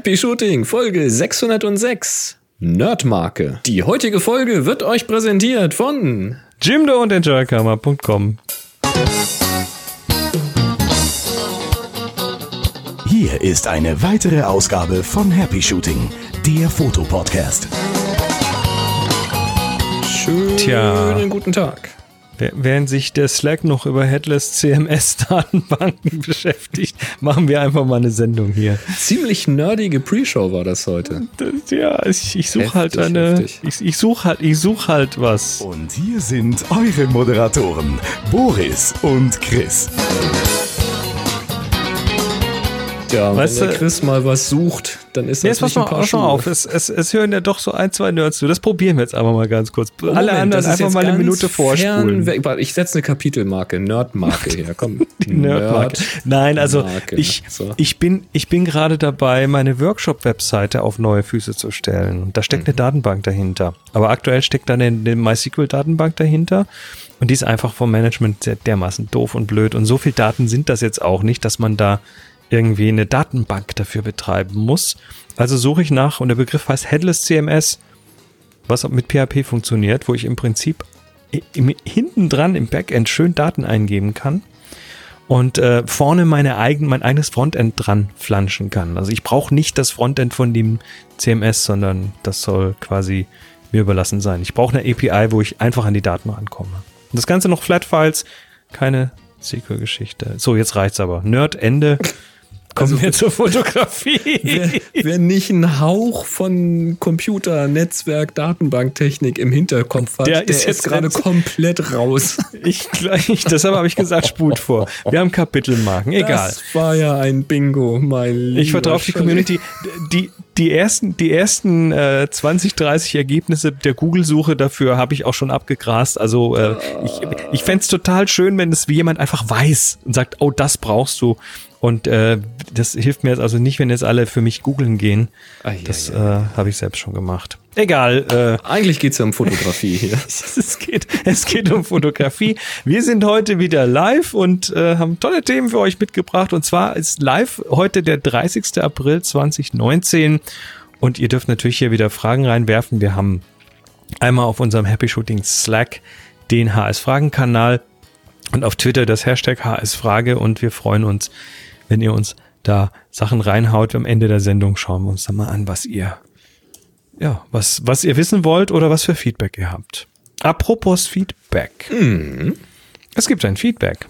Happy Shooting, Folge 606. Nerdmarke. Die heutige Folge wird euch präsentiert von Jimdo und Enjoykammer.com. Hier ist eine weitere Ausgabe von Happy Shooting, der Fotopodcast. Schönen Tja. guten Tag. Während sich der Slack noch über Headless CMS-Datenbanken beschäftigt, machen wir einfach mal eine Sendung hier. Ziemlich nerdige Pre-Show war das heute. Das, ja, ich, ich suche halt eine. heftig. Ich, ich suche halt, ich suche halt was. Und hier sind eure Moderatoren, Boris und Chris. Ja, Weißt wenn der Chris mal was sucht, dann ist das jetzt nicht ein mal, paar pass mal Schuhe. auf. Es, es, es hören ja doch so ein, zwei Nerds zu. Das probieren wir jetzt einfach mal ganz kurz. Alle Moment, anderen das ist einfach mal eine Minute vorspulen. weg. Ich setze eine Kapitelmarke, Nerdmarke her. Komm. Nerdmarke. Nein, also Marke. ich, So. ich bin, ich bin gerade dabei, meine Workshop-Webseite auf neue Füße zu stellen. Da steckt Mhm. eine Datenbank dahinter. Aber aktuell steckt da eine, eine MySQL-Datenbank dahinter. Und die ist einfach vom Management dermaßen doof und blöd. Und so viel Daten sind das jetzt auch nicht, dass man da irgendwie eine Datenbank dafür betreiben muss. Also suche ich nach, und der Begriff heißt Headless CMS, was mit PHP funktioniert, wo ich im Prinzip hinten dran im Backend schön Daten eingeben kann und äh, vorne meine eigen, mein eigenes Frontend dran flanschen kann. Also ich brauche nicht das Frontend von dem CMS, sondern das soll quasi mir überlassen sein. Ich brauche eine API, wo ich einfach an die Daten rankomme. Und das Ganze noch Flatfiles, keine SQL-Geschichte. So, jetzt reicht's aber. Nerd, Ende. Kommen Also- wir zur Fotografie. Wer, wer nicht einen Hauch von Computer, Netzwerk, Datenbanktechnik im Hinterkopf hat, Der der, ist jetzt gerade komplett raus. Ich gleich, deshalb habe ich gesagt, spult vor. Wir haben Kapitelmarken, egal. Das war ja ein Bingo, mein Lieber. Ich vertraue auf die Community. Die, die ersten, die ersten äh, 20, 30 Ergebnisse der Google-Suche dafür habe ich auch schon abgegrast. Also äh, ich, ich fänd's total schön, wenn es wie jemand einfach weiß und sagt, oh, das brauchst du. Und äh, das hilft mir jetzt also nicht, wenn jetzt alle für mich googeln gehen. Ah, ja, Das ja. äh, habe ich selbst schon gemacht. Egal. Äh, Eigentlich geht's ja um Fotografie hier. es geht, es geht um Fotografie. Wir sind heute wieder live und äh, haben tolle Themen für euch mitgebracht. Und zwar ist live heute der 30. April 2019. Und ihr dürft natürlich hier wieder Fragen reinwerfen. Wir haben einmal auf unserem Happy Shooting Slack den HS-Fragen-Kanal und auf Twitter das Hashtag HS-Frage. Und wir freuen uns, wenn ihr uns da Sachen reinhaut. Am Ende der Sendung schauen wir uns dann mal an, was ihr ja, was, was ihr wissen wollt oder was für Feedback ihr habt. Apropos Feedback. Es gibt ein Feedback.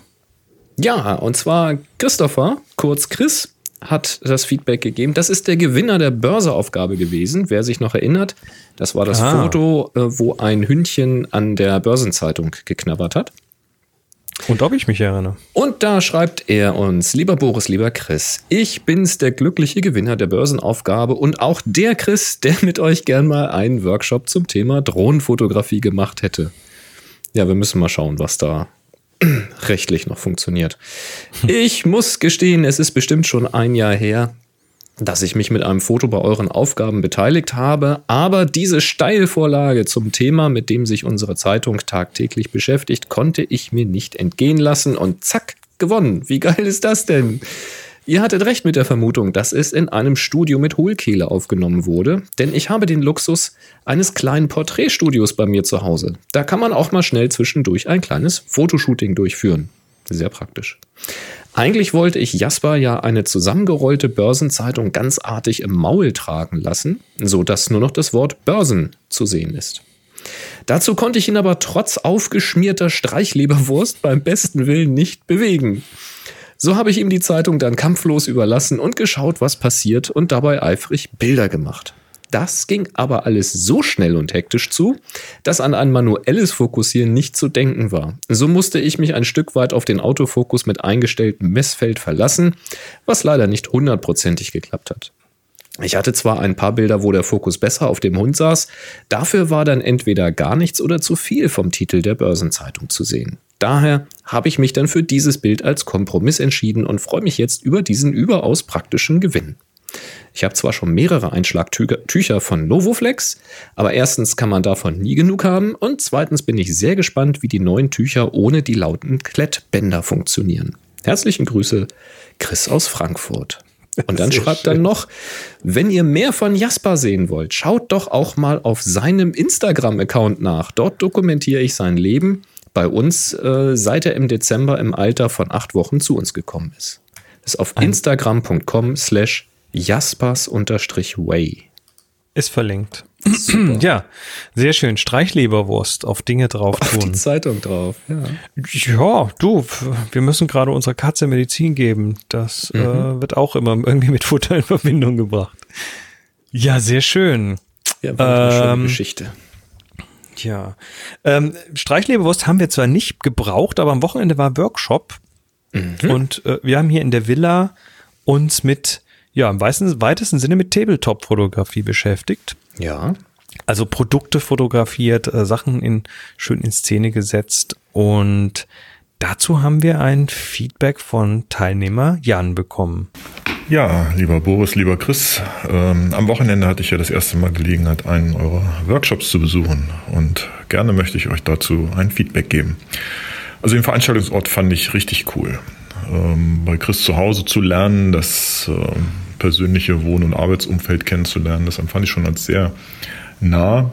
Ja, und zwar Christopher, kurz Chris, hat das Feedback gegeben. Das ist der Gewinner der Börseaufgabe gewesen, wer sich noch erinnert. Das war das Ah. Foto, äh, wo ein Hündchen an der Börsenzeitung geknabbert hat. Und ob ich mich erinnere. Und da schreibt er uns, lieber Boris, lieber Chris, ich bin's, der glückliche Gewinner der Börsenaufgabe und auch der Chris, der mit euch gern mal einen Workshop zum Thema Drohnenfotografie gemacht hätte. Ja, wir müssen mal schauen, was da rechtlich noch funktioniert. Ich muss gestehen, es ist bestimmt schon ein Jahr her, dass ich mich mit einem Foto bei euren Aufgaben beteiligt habe, aber diese Steilvorlage zum Thema, mit dem sich unsere Zeitung tagtäglich beschäftigt, konnte ich mir nicht entgehen lassen und zack, gewonnen. Wie geil ist das denn? Ihr hattet recht mit der Vermutung, dass es in einem Studio mit Hohlkehle aufgenommen wurde, denn ich habe den Luxus eines kleinen Porträtstudios bei mir zu Hause. Da kann man auch mal schnell zwischendurch ein kleines Fotoshooting durchführen. Sehr praktisch. Eigentlich wollte ich Jasper ja eine zusammengerollte Börsenzeitung ganz artig im Maul tragen lassen, so dass nur noch das Wort Börsen zu sehen ist. Dazu konnte ich ihn aber trotz aufgeschmierter Streichleberwurst beim besten Willen nicht bewegen. So habe ich ihm die Zeitung dann kampflos überlassen und geschaut, was passiert und dabei eifrig Bilder gemacht. Das ging aber alles so schnell und hektisch zu, dass an ein manuelles Fokussieren nicht zu denken war. So musste ich mich ein Stück weit auf den Autofokus mit eingestelltem Messfeld verlassen, was leider nicht hundertprozentig geklappt hat. Ich hatte zwar ein paar Bilder, wo der Fokus besser auf dem Hund saß, dafür war dann entweder gar nichts oder zu viel vom Titel der Börsenzeitung zu sehen. Daher habe ich mich dann für dieses Bild als Kompromiss entschieden und freue mich jetzt über diesen überaus praktischen Gewinn. Ich habe zwar schon mehrere Einschlagtücher von Novoflex, aber erstens kann man davon nie genug haben und zweitens bin ich sehr gespannt, wie die neuen Tücher ohne die lauten Klettbänder funktionieren. Herzlichen Grüße, Chris aus Frankfurt. Und dann Sehr schreibt schön. er noch, wenn ihr mehr von Jasper sehen wollt, schaut doch auch mal auf seinem Instagram-Account nach. Dort dokumentiere ich sein Leben bei uns, äh, seit er im Dezember im Alter von acht Wochen zu uns gekommen ist. Das ist auf instagram.com slash jaspers-way. Ist verlinkt. Ja, sehr schön. Streichleberwurst auf Dinge drauf Die tun. Zeitung drauf, ja. Ja, du, wir müssen gerade unserer Katze Medizin geben. Das Mhm. äh, wird auch immer irgendwie mit Futter in Verbindung gebracht. Ja, sehr schön. Ja, war eine schöne Ähm, Geschichte. Ja. Ähm, Streichleberwurst haben wir zwar nicht gebraucht, aber am Wochenende war Workshop. Mhm. Und äh, wir haben hier in der Villa uns mit, ja, im weitesten, weitesten Sinne mit Tabletop-Fotografie beschäftigt. Ja. Also Produkte fotografiert, äh, Sachen in, schön in Szene gesetzt. Und dazu haben wir ein Feedback von Teilnehmer Jan bekommen. Ja, lieber Boris, lieber Chris, ähm, am Wochenende hatte ich ja das erste Mal Gelegenheit, einen eurer Workshops zu besuchen und gerne möchte ich euch dazu ein Feedback geben. Also den Veranstaltungsort fand ich richtig cool. Ähm, bei Chris zu Hause zu lernen, das äh, persönliche Wohn- und Arbeitsumfeld kennenzulernen, das empfand ich schon als sehr nah.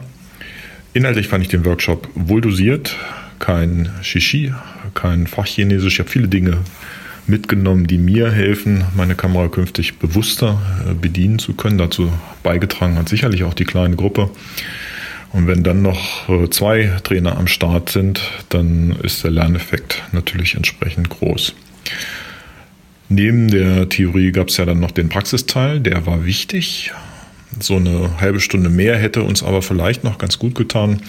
Inhaltlich fand ich den Workshop wohl dosiert, kein Shishi, kein Fachchinesisch. Ich habe viele Dinge mitgenommen, die mir helfen, meine Kamera künftig bewusster äh, bedienen zu können. Dazu beigetragen hat sicherlich auch die kleine Gruppe. Und wenn dann noch äh, zwei Trainer am Start sind, dann ist der Lerneffekt natürlich entsprechend groß. Neben der Theorie gab es ja dann noch den Praxisteil, der war wichtig. So eine halbe Stunde mehr hätte uns aber vielleicht noch ganz gut getan.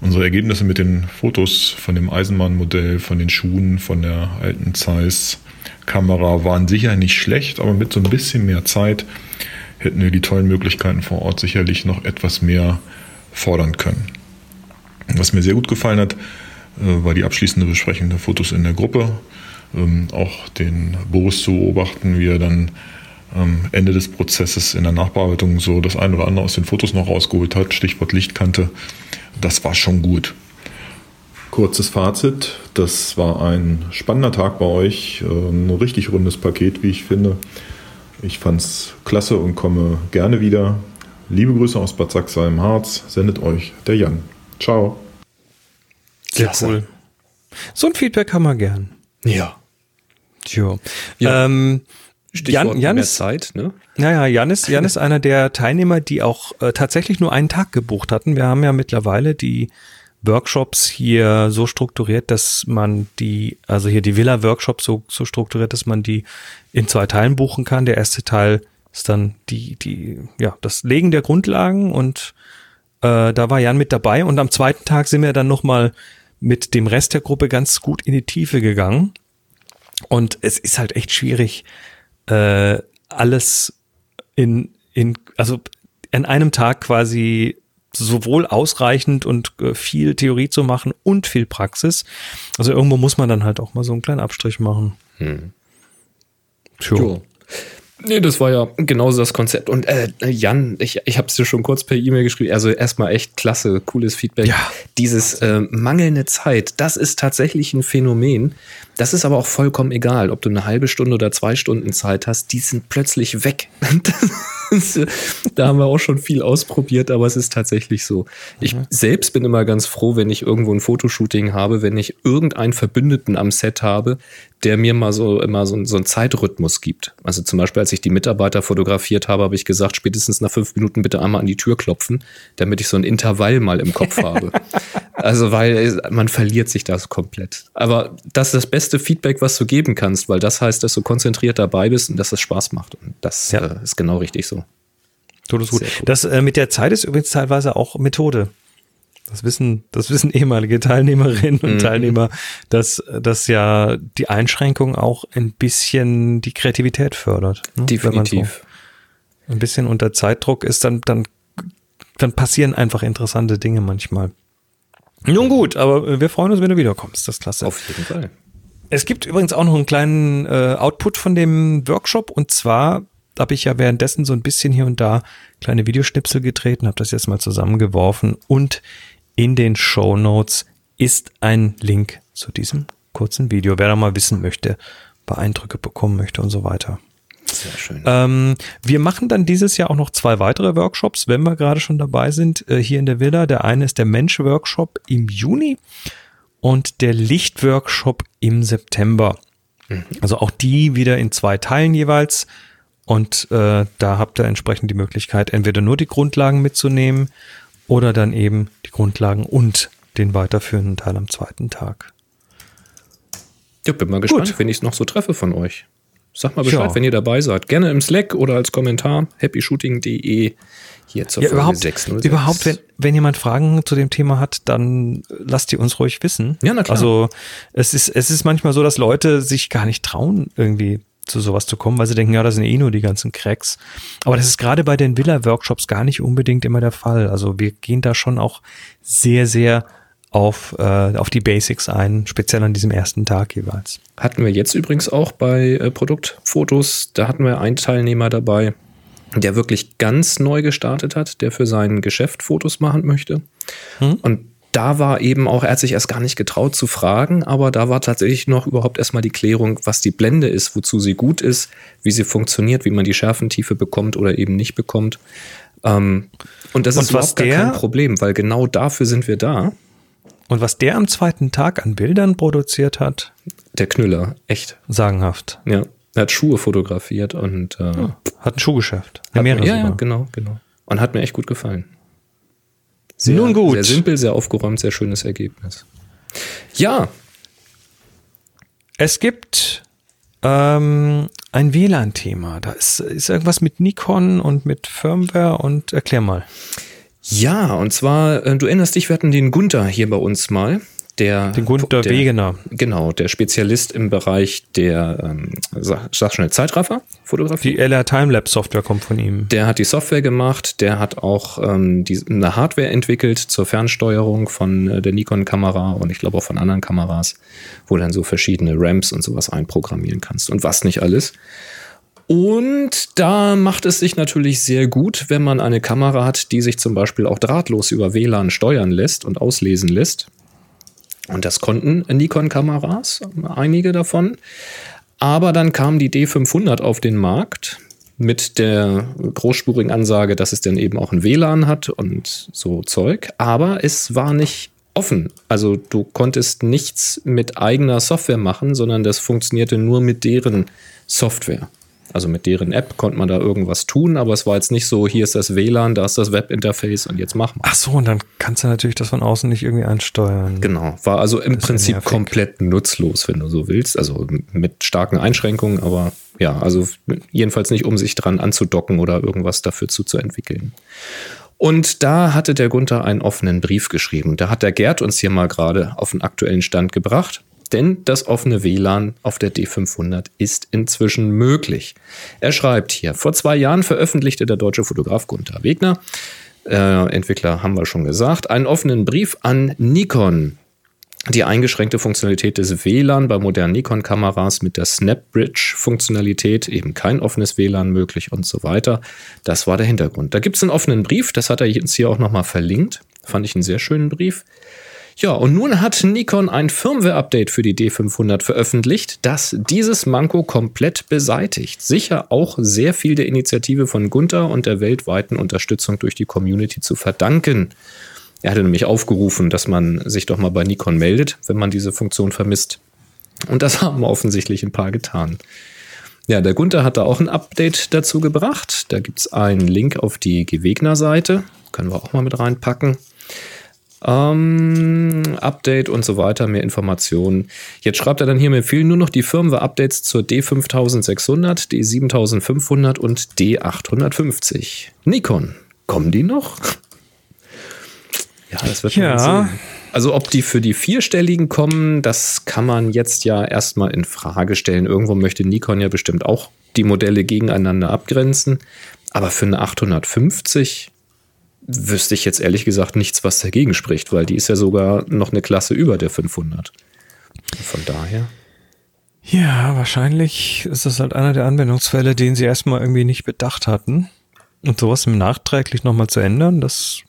Unsere Ergebnisse mit den Fotos von dem Eisenbahnmodell, von den Schuhen, von der alten Zeiss-Kamera waren sicher nicht schlecht, aber mit so ein bisschen mehr Zeit hätten wir die tollen Möglichkeiten vor Ort sicherlich noch etwas mehr fordern können. Was mir sehr gut gefallen hat, äh, war die abschließende Besprechung der Fotos in der Gruppe. Ähm, Auch den Boris zu beobachten, wie er dann am Ende des Prozesses in der Nachbearbeitung so das eine oder andere aus den Fotos noch rausgeholt hat, Stichwort Lichtkante. Das war schon gut. Kurzes Fazit, das war ein spannender Tag bei euch, äh, ein richtig rundes Paket, wie ich finde. Ich fand's klasse und komme gerne wieder. Liebe Grüße aus Bad Sachsa im Harz, sendet euch der Jan. Ciao. Sehr Klasse. cool. So ein Feedback haben wir gern. Ja. Tja. Ja. Ähm, Stichwort Jan, Jan mehr ist, Zeit, ne? Naja, Jan ist, Jan ist einer der Teilnehmer, die auch äh, tatsächlich nur einen Tag gebucht hatten. Wir haben ja mittlerweile die Workshops hier so strukturiert, dass man die, also hier die Villa-Workshops so, so strukturiert, dass man die in zwei Teilen buchen kann. Der erste Teil ist dann die, die, ja, das Legen der Grundlagen und äh, da war Jan mit dabei und am zweiten Tag sind wir dann nochmal mit dem Rest der Gruppe ganz gut in die Tiefe gegangen. Und es ist halt echt schwierig, äh, alles in, in, also an einem Tag quasi sowohl ausreichend und äh, viel Theorie zu machen und viel Praxis. Also irgendwo muss man dann halt auch mal so einen kleinen Abstrich machen. Hm. Tja. Nee, das war ja genauso das Konzept. Und äh, Jan, ich, ich habe es dir schon kurz per E-Mail geschrieben. Also erstmal echt klasse, cooles Feedback. Ja. Dieses äh, mangelnde Zeit, das ist tatsächlich ein Phänomen. Das ist aber auch vollkommen egal, ob du eine halbe Stunde oder zwei Stunden Zeit hast. Die sind plötzlich weg. Da haben wir auch schon viel ausprobiert, aber es ist tatsächlich so. Ich selbst bin immer ganz froh, wenn ich irgendwo ein Fotoshooting habe, wenn ich irgendeinen Verbündeten am Set habe, der mir mal so immer so, so einen Zeitrhythmus gibt. Also zum Beispiel, als ich die Mitarbeiter fotografiert habe, habe ich gesagt, spätestens nach fünf Minuten bitte einmal an die Tür klopfen, damit ich so ein Intervall mal im Kopf habe. Also, weil man verliert sich das komplett. Aber das ist das beste Feedback, was du geben kannst, weil das heißt, dass du konzentriert dabei bist und dass es Spaß macht. Und das Ja. äh, ist genau richtig so. Todesgut. Das äh, mit der Zeit ist übrigens teilweise auch Methode. Das wissen, das wissen ehemalige Teilnehmerinnen und Mhm. Teilnehmer, dass, dass ja die Einschränkung auch ein bisschen die Kreativität fördert. ne? Wenn man Definitiv. So ein bisschen unter Zeitdruck ist, dann, dann, dann passieren einfach interessante Dinge manchmal. Nun gut, aber wir freuen uns, wenn du wiederkommst. Das ist klasse. Auf jeden Fall. Es gibt übrigens auch noch einen kleinen äh, Output von dem Workshop und zwar habe ich ja währenddessen so ein bisschen hier und da kleine Videoschnipsel gedreht und habe das jetzt mal zusammengeworfen und in den Show Notes ist ein Link zu diesem kurzen Video, wer da mal wissen möchte, ein paar Eindrücke bekommen möchte und so weiter. Sehr schön. Ähm, wir machen dann dieses Jahr auch noch zwei weitere Workshops, wenn wir gerade schon dabei sind, äh, hier in der Villa. Der eine ist der Mensch-Workshop im Juni und der Licht-Workshop im September. Also auch die wieder in zwei Teilen jeweils. Und äh, da habt ihr entsprechend die Möglichkeit, entweder nur die Grundlagen mitzunehmen oder dann eben die Grundlagen und den weiterführenden Teil am zweiten Tag. Ja, bin mal gespannt, Gut. wenn ich es noch so treffe von euch. Sag mal Bescheid, Ja. wenn ihr dabei seid. Gerne im Slack oder als Kommentar happyshooting.de hier zur Ja, Folge überhaupt, 606. überhaupt wenn, wenn jemand Fragen zu dem Thema hat, dann lasst die uns ruhig wissen. Ja, na klar. Also es ist, es ist manchmal so, dass Leute sich gar nicht trauen, irgendwie zu sowas zu kommen, weil sie denken, ja, das sind eh nur die ganzen Cracks. Aber das ist gerade bei den Villa-Workshops gar nicht unbedingt immer der Fall. Also wir gehen da schon auch sehr, sehr auf, äh, auf die Basics ein, speziell an diesem ersten Tag jeweils. Hatten wir jetzt übrigens auch bei äh, Produktfotos, da hatten wir einen Teilnehmer dabei, der wirklich ganz neu gestartet hat, der für sein Geschäft Fotos machen möchte. Und da war eben auch, er hat sich erst gar nicht getraut zu fragen, aber da war tatsächlich noch überhaupt erstmal die Klärung, was die Blende ist, wozu sie gut ist, wie sie funktioniert, wie man die Schärfentiefe bekommt oder eben nicht bekommt. Ähm, und das Und ist überhaupt gar kein Problem, weil genau dafür sind wir da. Und was der am zweiten Tag an Bildern produziert hat, Der Knüller, echt. sagenhaft. Ja. Er hat Schuhe fotografiert und äh, Hat ein Schuhgeschäft. Hat ja, ja, genau, genau. Und hat mir echt gut gefallen. Sehr, Nun gut. Sehr simpel, sehr aufgeräumt, sehr schönes Ergebnis. Ja, Es gibt ähm, ein WLAN-Thema. Da ist, ist irgendwas mit Nikon und mit Firmware und erklär mal. ja, und zwar, äh, du erinnerst dich, wir hatten den Gunther hier bei uns mal. Der, Den Gunther der, Wegener. Genau, der Spezialist im Bereich der, ähm, sag, sag schnell, Zeitraffer-Fotografie. Die LR Timelapse Software kommt von ihm. Der hat die Software gemacht, der hat auch ähm, die, eine Hardware entwickelt zur Fernsteuerung von äh, der Nikon-Kamera und ich glaube auch von anderen Kameras, wo dann so verschiedene Ramps und sowas einprogrammieren kannst und was nicht alles. Und da macht es sich natürlich sehr gut, wenn man eine Kamera hat, die sich zum Beispiel auch drahtlos über WLAN steuern lässt und auslesen lässt. Und das konnten Nikon-Kameras, einige davon. Aber dann kam die D500 auf den Markt mit der großspurigen Ansage, dass es dann eben auch ein WLAN hat und so Zeug. Aber es war nicht offen. Also du konntest nichts mit eigener Software machen, sondern das funktionierte nur mit deren Software. Also mit deren App konnte man da irgendwas tun, aber es war jetzt nicht so, hier ist das WLAN, da ist das Webinterface und jetzt mach mal. Ach so, und dann kannst du natürlich das von außen nicht irgendwie einsteuern. Genau, war also im Prinzip komplett nutzlos, wenn du so willst. Also mit starken Einschränkungen, aber ja, also jedenfalls nicht, um sich dran anzudocken oder irgendwas dafür zuzuentwickeln. Und da hatte der Gunther einen offenen Brief geschrieben. Da hat der Gerd uns hier mal gerade auf den aktuellen Stand gebracht. Denn das offene WLAN auf der D500 ist inzwischen möglich. Er schreibt hier, vor zwei Jahren veröffentlichte der deutsche Fotograf Gunther Wegner, äh, Entwickler haben wir schon gesagt, einen offenen Brief an Nikon, die eingeschränkte Funktionalität des WLAN bei modernen Nikon-Kameras mit der Snapbridge-Funktionalität, eben kein offenes WLAN möglich und so weiter. Das war der Hintergrund. Da gibt es einen offenen Brief, das hat er uns hier auch nochmal verlinkt. Fand ich einen sehr schönen Brief. Ja, und nun hat Nikon ein Firmware-Update für die D500 veröffentlicht, das dieses Manko komplett beseitigt. Sicher auch sehr viel der Initiative von Gunther und der weltweiten Unterstützung durch die Community zu verdanken. Er hatte nämlich aufgerufen, dass man sich doch mal bei Nikon meldet, wenn man diese Funktion vermisst. Und das haben offensichtlich ein paar getan. Ja, der Gunther hat da auch ein Update dazu gebracht. Da gibt es einen Link auf die Gewegner-Seite. Können wir auch mal mit reinpacken. Ähm, Update und so weiter, mehr Informationen. Jetzt schreibt er dann hier, mir fehlen nur noch die Firmware-Updates zur D5600, D7500 und D850. Nikon, kommen die noch? Ja, das wird Ja. man sehen. Also ob die für die vierstelligen kommen, das kann man jetzt ja erstmal in Frage stellen. Irgendwo möchte Nikon ja bestimmt auch die Modelle gegeneinander abgrenzen. Aber für eine 850 wüsste ich jetzt ehrlich gesagt nichts, was dagegen spricht, weil die ist ja sogar noch eine Klasse über der 500. Von daher. Ja, wahrscheinlich ist das halt einer der Anwendungsfälle, den sie erstmal irgendwie nicht bedacht hatten. Und sowas nachträglich nochmal zu ändern, das,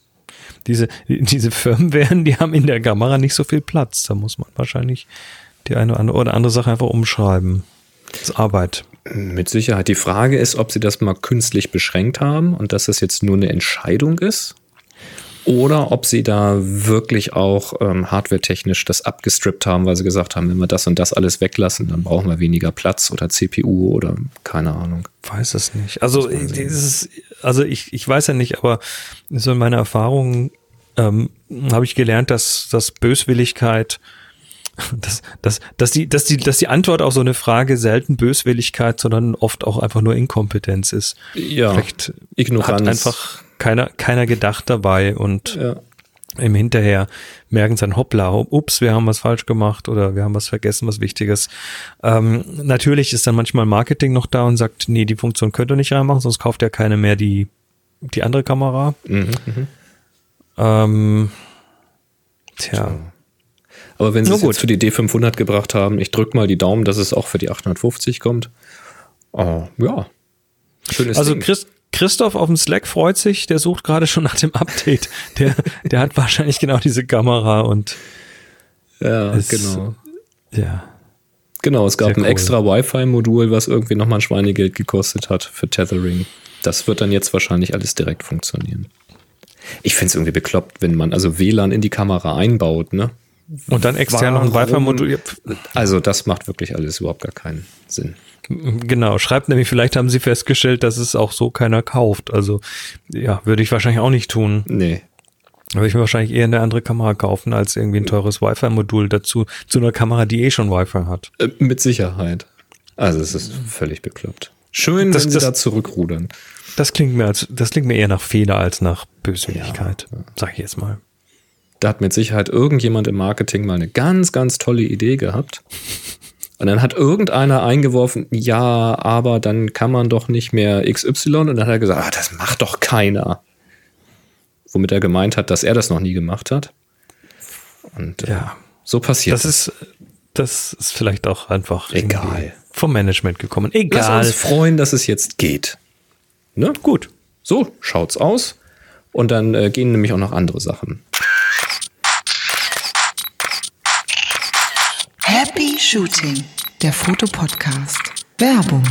diese, diese Firmwaren, die haben in der Kamera nicht so viel Platz. Da muss man wahrscheinlich die eine oder andere Sache einfach umschreiben. Das ist Arbeit. Mit Sicherheit. Die Frage ist, ob sie das mal künstlich beschränkt haben und dass das jetzt nur eine Entscheidung ist oder ob sie da wirklich auch ähm, hardware-technisch das abgestrippt haben, weil sie gesagt haben, wenn wir das und das alles weglassen, dann brauchen wir weniger Platz oder CPU oder keine Ahnung. Weiß es nicht. Also, dieses, also ich, ich weiß ja nicht, aber so in meiner Erfahrung ähm, habe ich gelernt, dass, dass Böswilligkeit dass, dass, dass, die, dass, die, dass die Antwort auf so eine Frage selten Böswilligkeit, sondern oft auch einfach nur Inkompetenz ist. Ja, Vielleicht Ignoranz. hat einfach keiner, keiner gedacht dabei und Ja. im Hinterher merken sie dann, hoppla, ups, wir haben was falsch gemacht oder wir haben was vergessen, was Wichtiges. Ähm, natürlich ist dann manchmal Marketing noch da und sagt, nee, die Funktion könnt ihr nicht reinmachen, sonst kauft ja keine mehr die, die andere Kamera. Mhm, mhm. Ähm, tja. Aber wenn sie es gut. jetzt für die D500 gebracht haben, ich drück mal die Daumen, dass es auch für die 850 kommt. Oh, ja. Schönes Also Ding. Chris, Christoph auf dem Slack freut sich, der sucht gerade schon nach dem Update. Der, der hat wahrscheinlich genau diese Kamera und ja, es- genau. ja. Genau, es gab Sehr ein cool. extra Wi-Fi-Modul, was irgendwie nochmal ein Schweinegeld gekostet hat für Tethering. Das wird dann jetzt wahrscheinlich alles direkt funktionieren. Ich finde es irgendwie bekloppt, wenn man also WLAN in die Kamera einbaut, ne? Und dann extern noch ein? Wi-Fi-Modul. Ja, Also das macht wirklich alles überhaupt gar keinen Sinn. Genau, schreibt nämlich, vielleicht haben sie festgestellt, dass es auch so keiner kauft. Also, ja, würde ich wahrscheinlich auch nicht tun. Nee. Würde ich mir wahrscheinlich eher eine andere Kamera kaufen, als irgendwie ein teures Wi-Fi-Modul dazu, zu einer Kamera, die eh schon Wi-Fi hat. Äh, mit Sicherheit. Also es ist völlig bekloppt. Schön, Das- wenn sie das- da zurückrudern. Das klingt mir als, das klingt mir eher nach Fehler als nach Böswilligkeit. Sag ich jetzt mal. Da hat mit Sicherheit irgendjemand im Marketing mal eine ganz, ganz tolle Idee gehabt. Und dann hat irgendeiner eingeworfen, ja, aber dann kann man doch nicht mehr XY. Und dann hat er gesagt, ah, das macht doch keiner. Womit er gemeint hat, dass er das noch nie gemacht hat. Und äh, Ja. so passiert Das ist, das ist vielleicht auch einfach Egal. vom Management gekommen. Lass Egal. uns freuen, dass es jetzt geht. Ne? Gut. So schaut's aus. Und dann äh, gehen nämlich auch noch andere Sachen. Happy Shooting, der Fotopodcast. Werbung.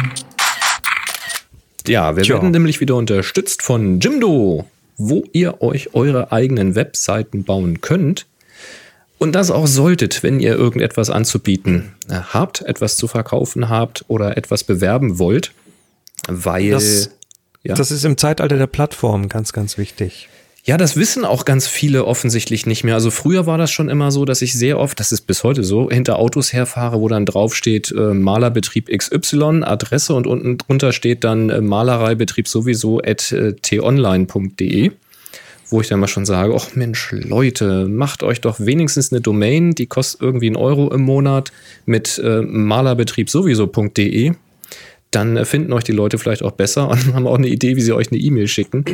Ja, wir Tja. werden nämlich wieder unterstützt von Jimdo, wo ihr euch eure eigenen Webseiten bauen könnt. Und das auch solltet, wenn ihr irgendetwas anzubieten äh, habt, etwas zu verkaufen habt oder etwas bewerben wollt. Weil, Das- ja. Das ist im Zeitalter der Plattform ganz, ganz wichtig. Ja, das wissen auch ganz viele offensichtlich nicht mehr. Also früher war das schon immer so, dass ich sehr oft, das ist bis heute so, hinter Autos herfahre, wo dann draufsteht äh, Malerbetrieb XY, Adresse und unten drunter steht dann äh, Malereibetrieb sowieso at äh, t-online.de. Wo ich dann mal schon sage, ach Mensch, Leute, macht euch doch wenigstens eine Domain, die kostet irgendwie einen Euro im Monat mit äh, malerbetrieb sowieso.de dann äh, finden euch die Leute vielleicht auch besser und haben auch eine Idee, wie sie euch eine E-Mail schicken.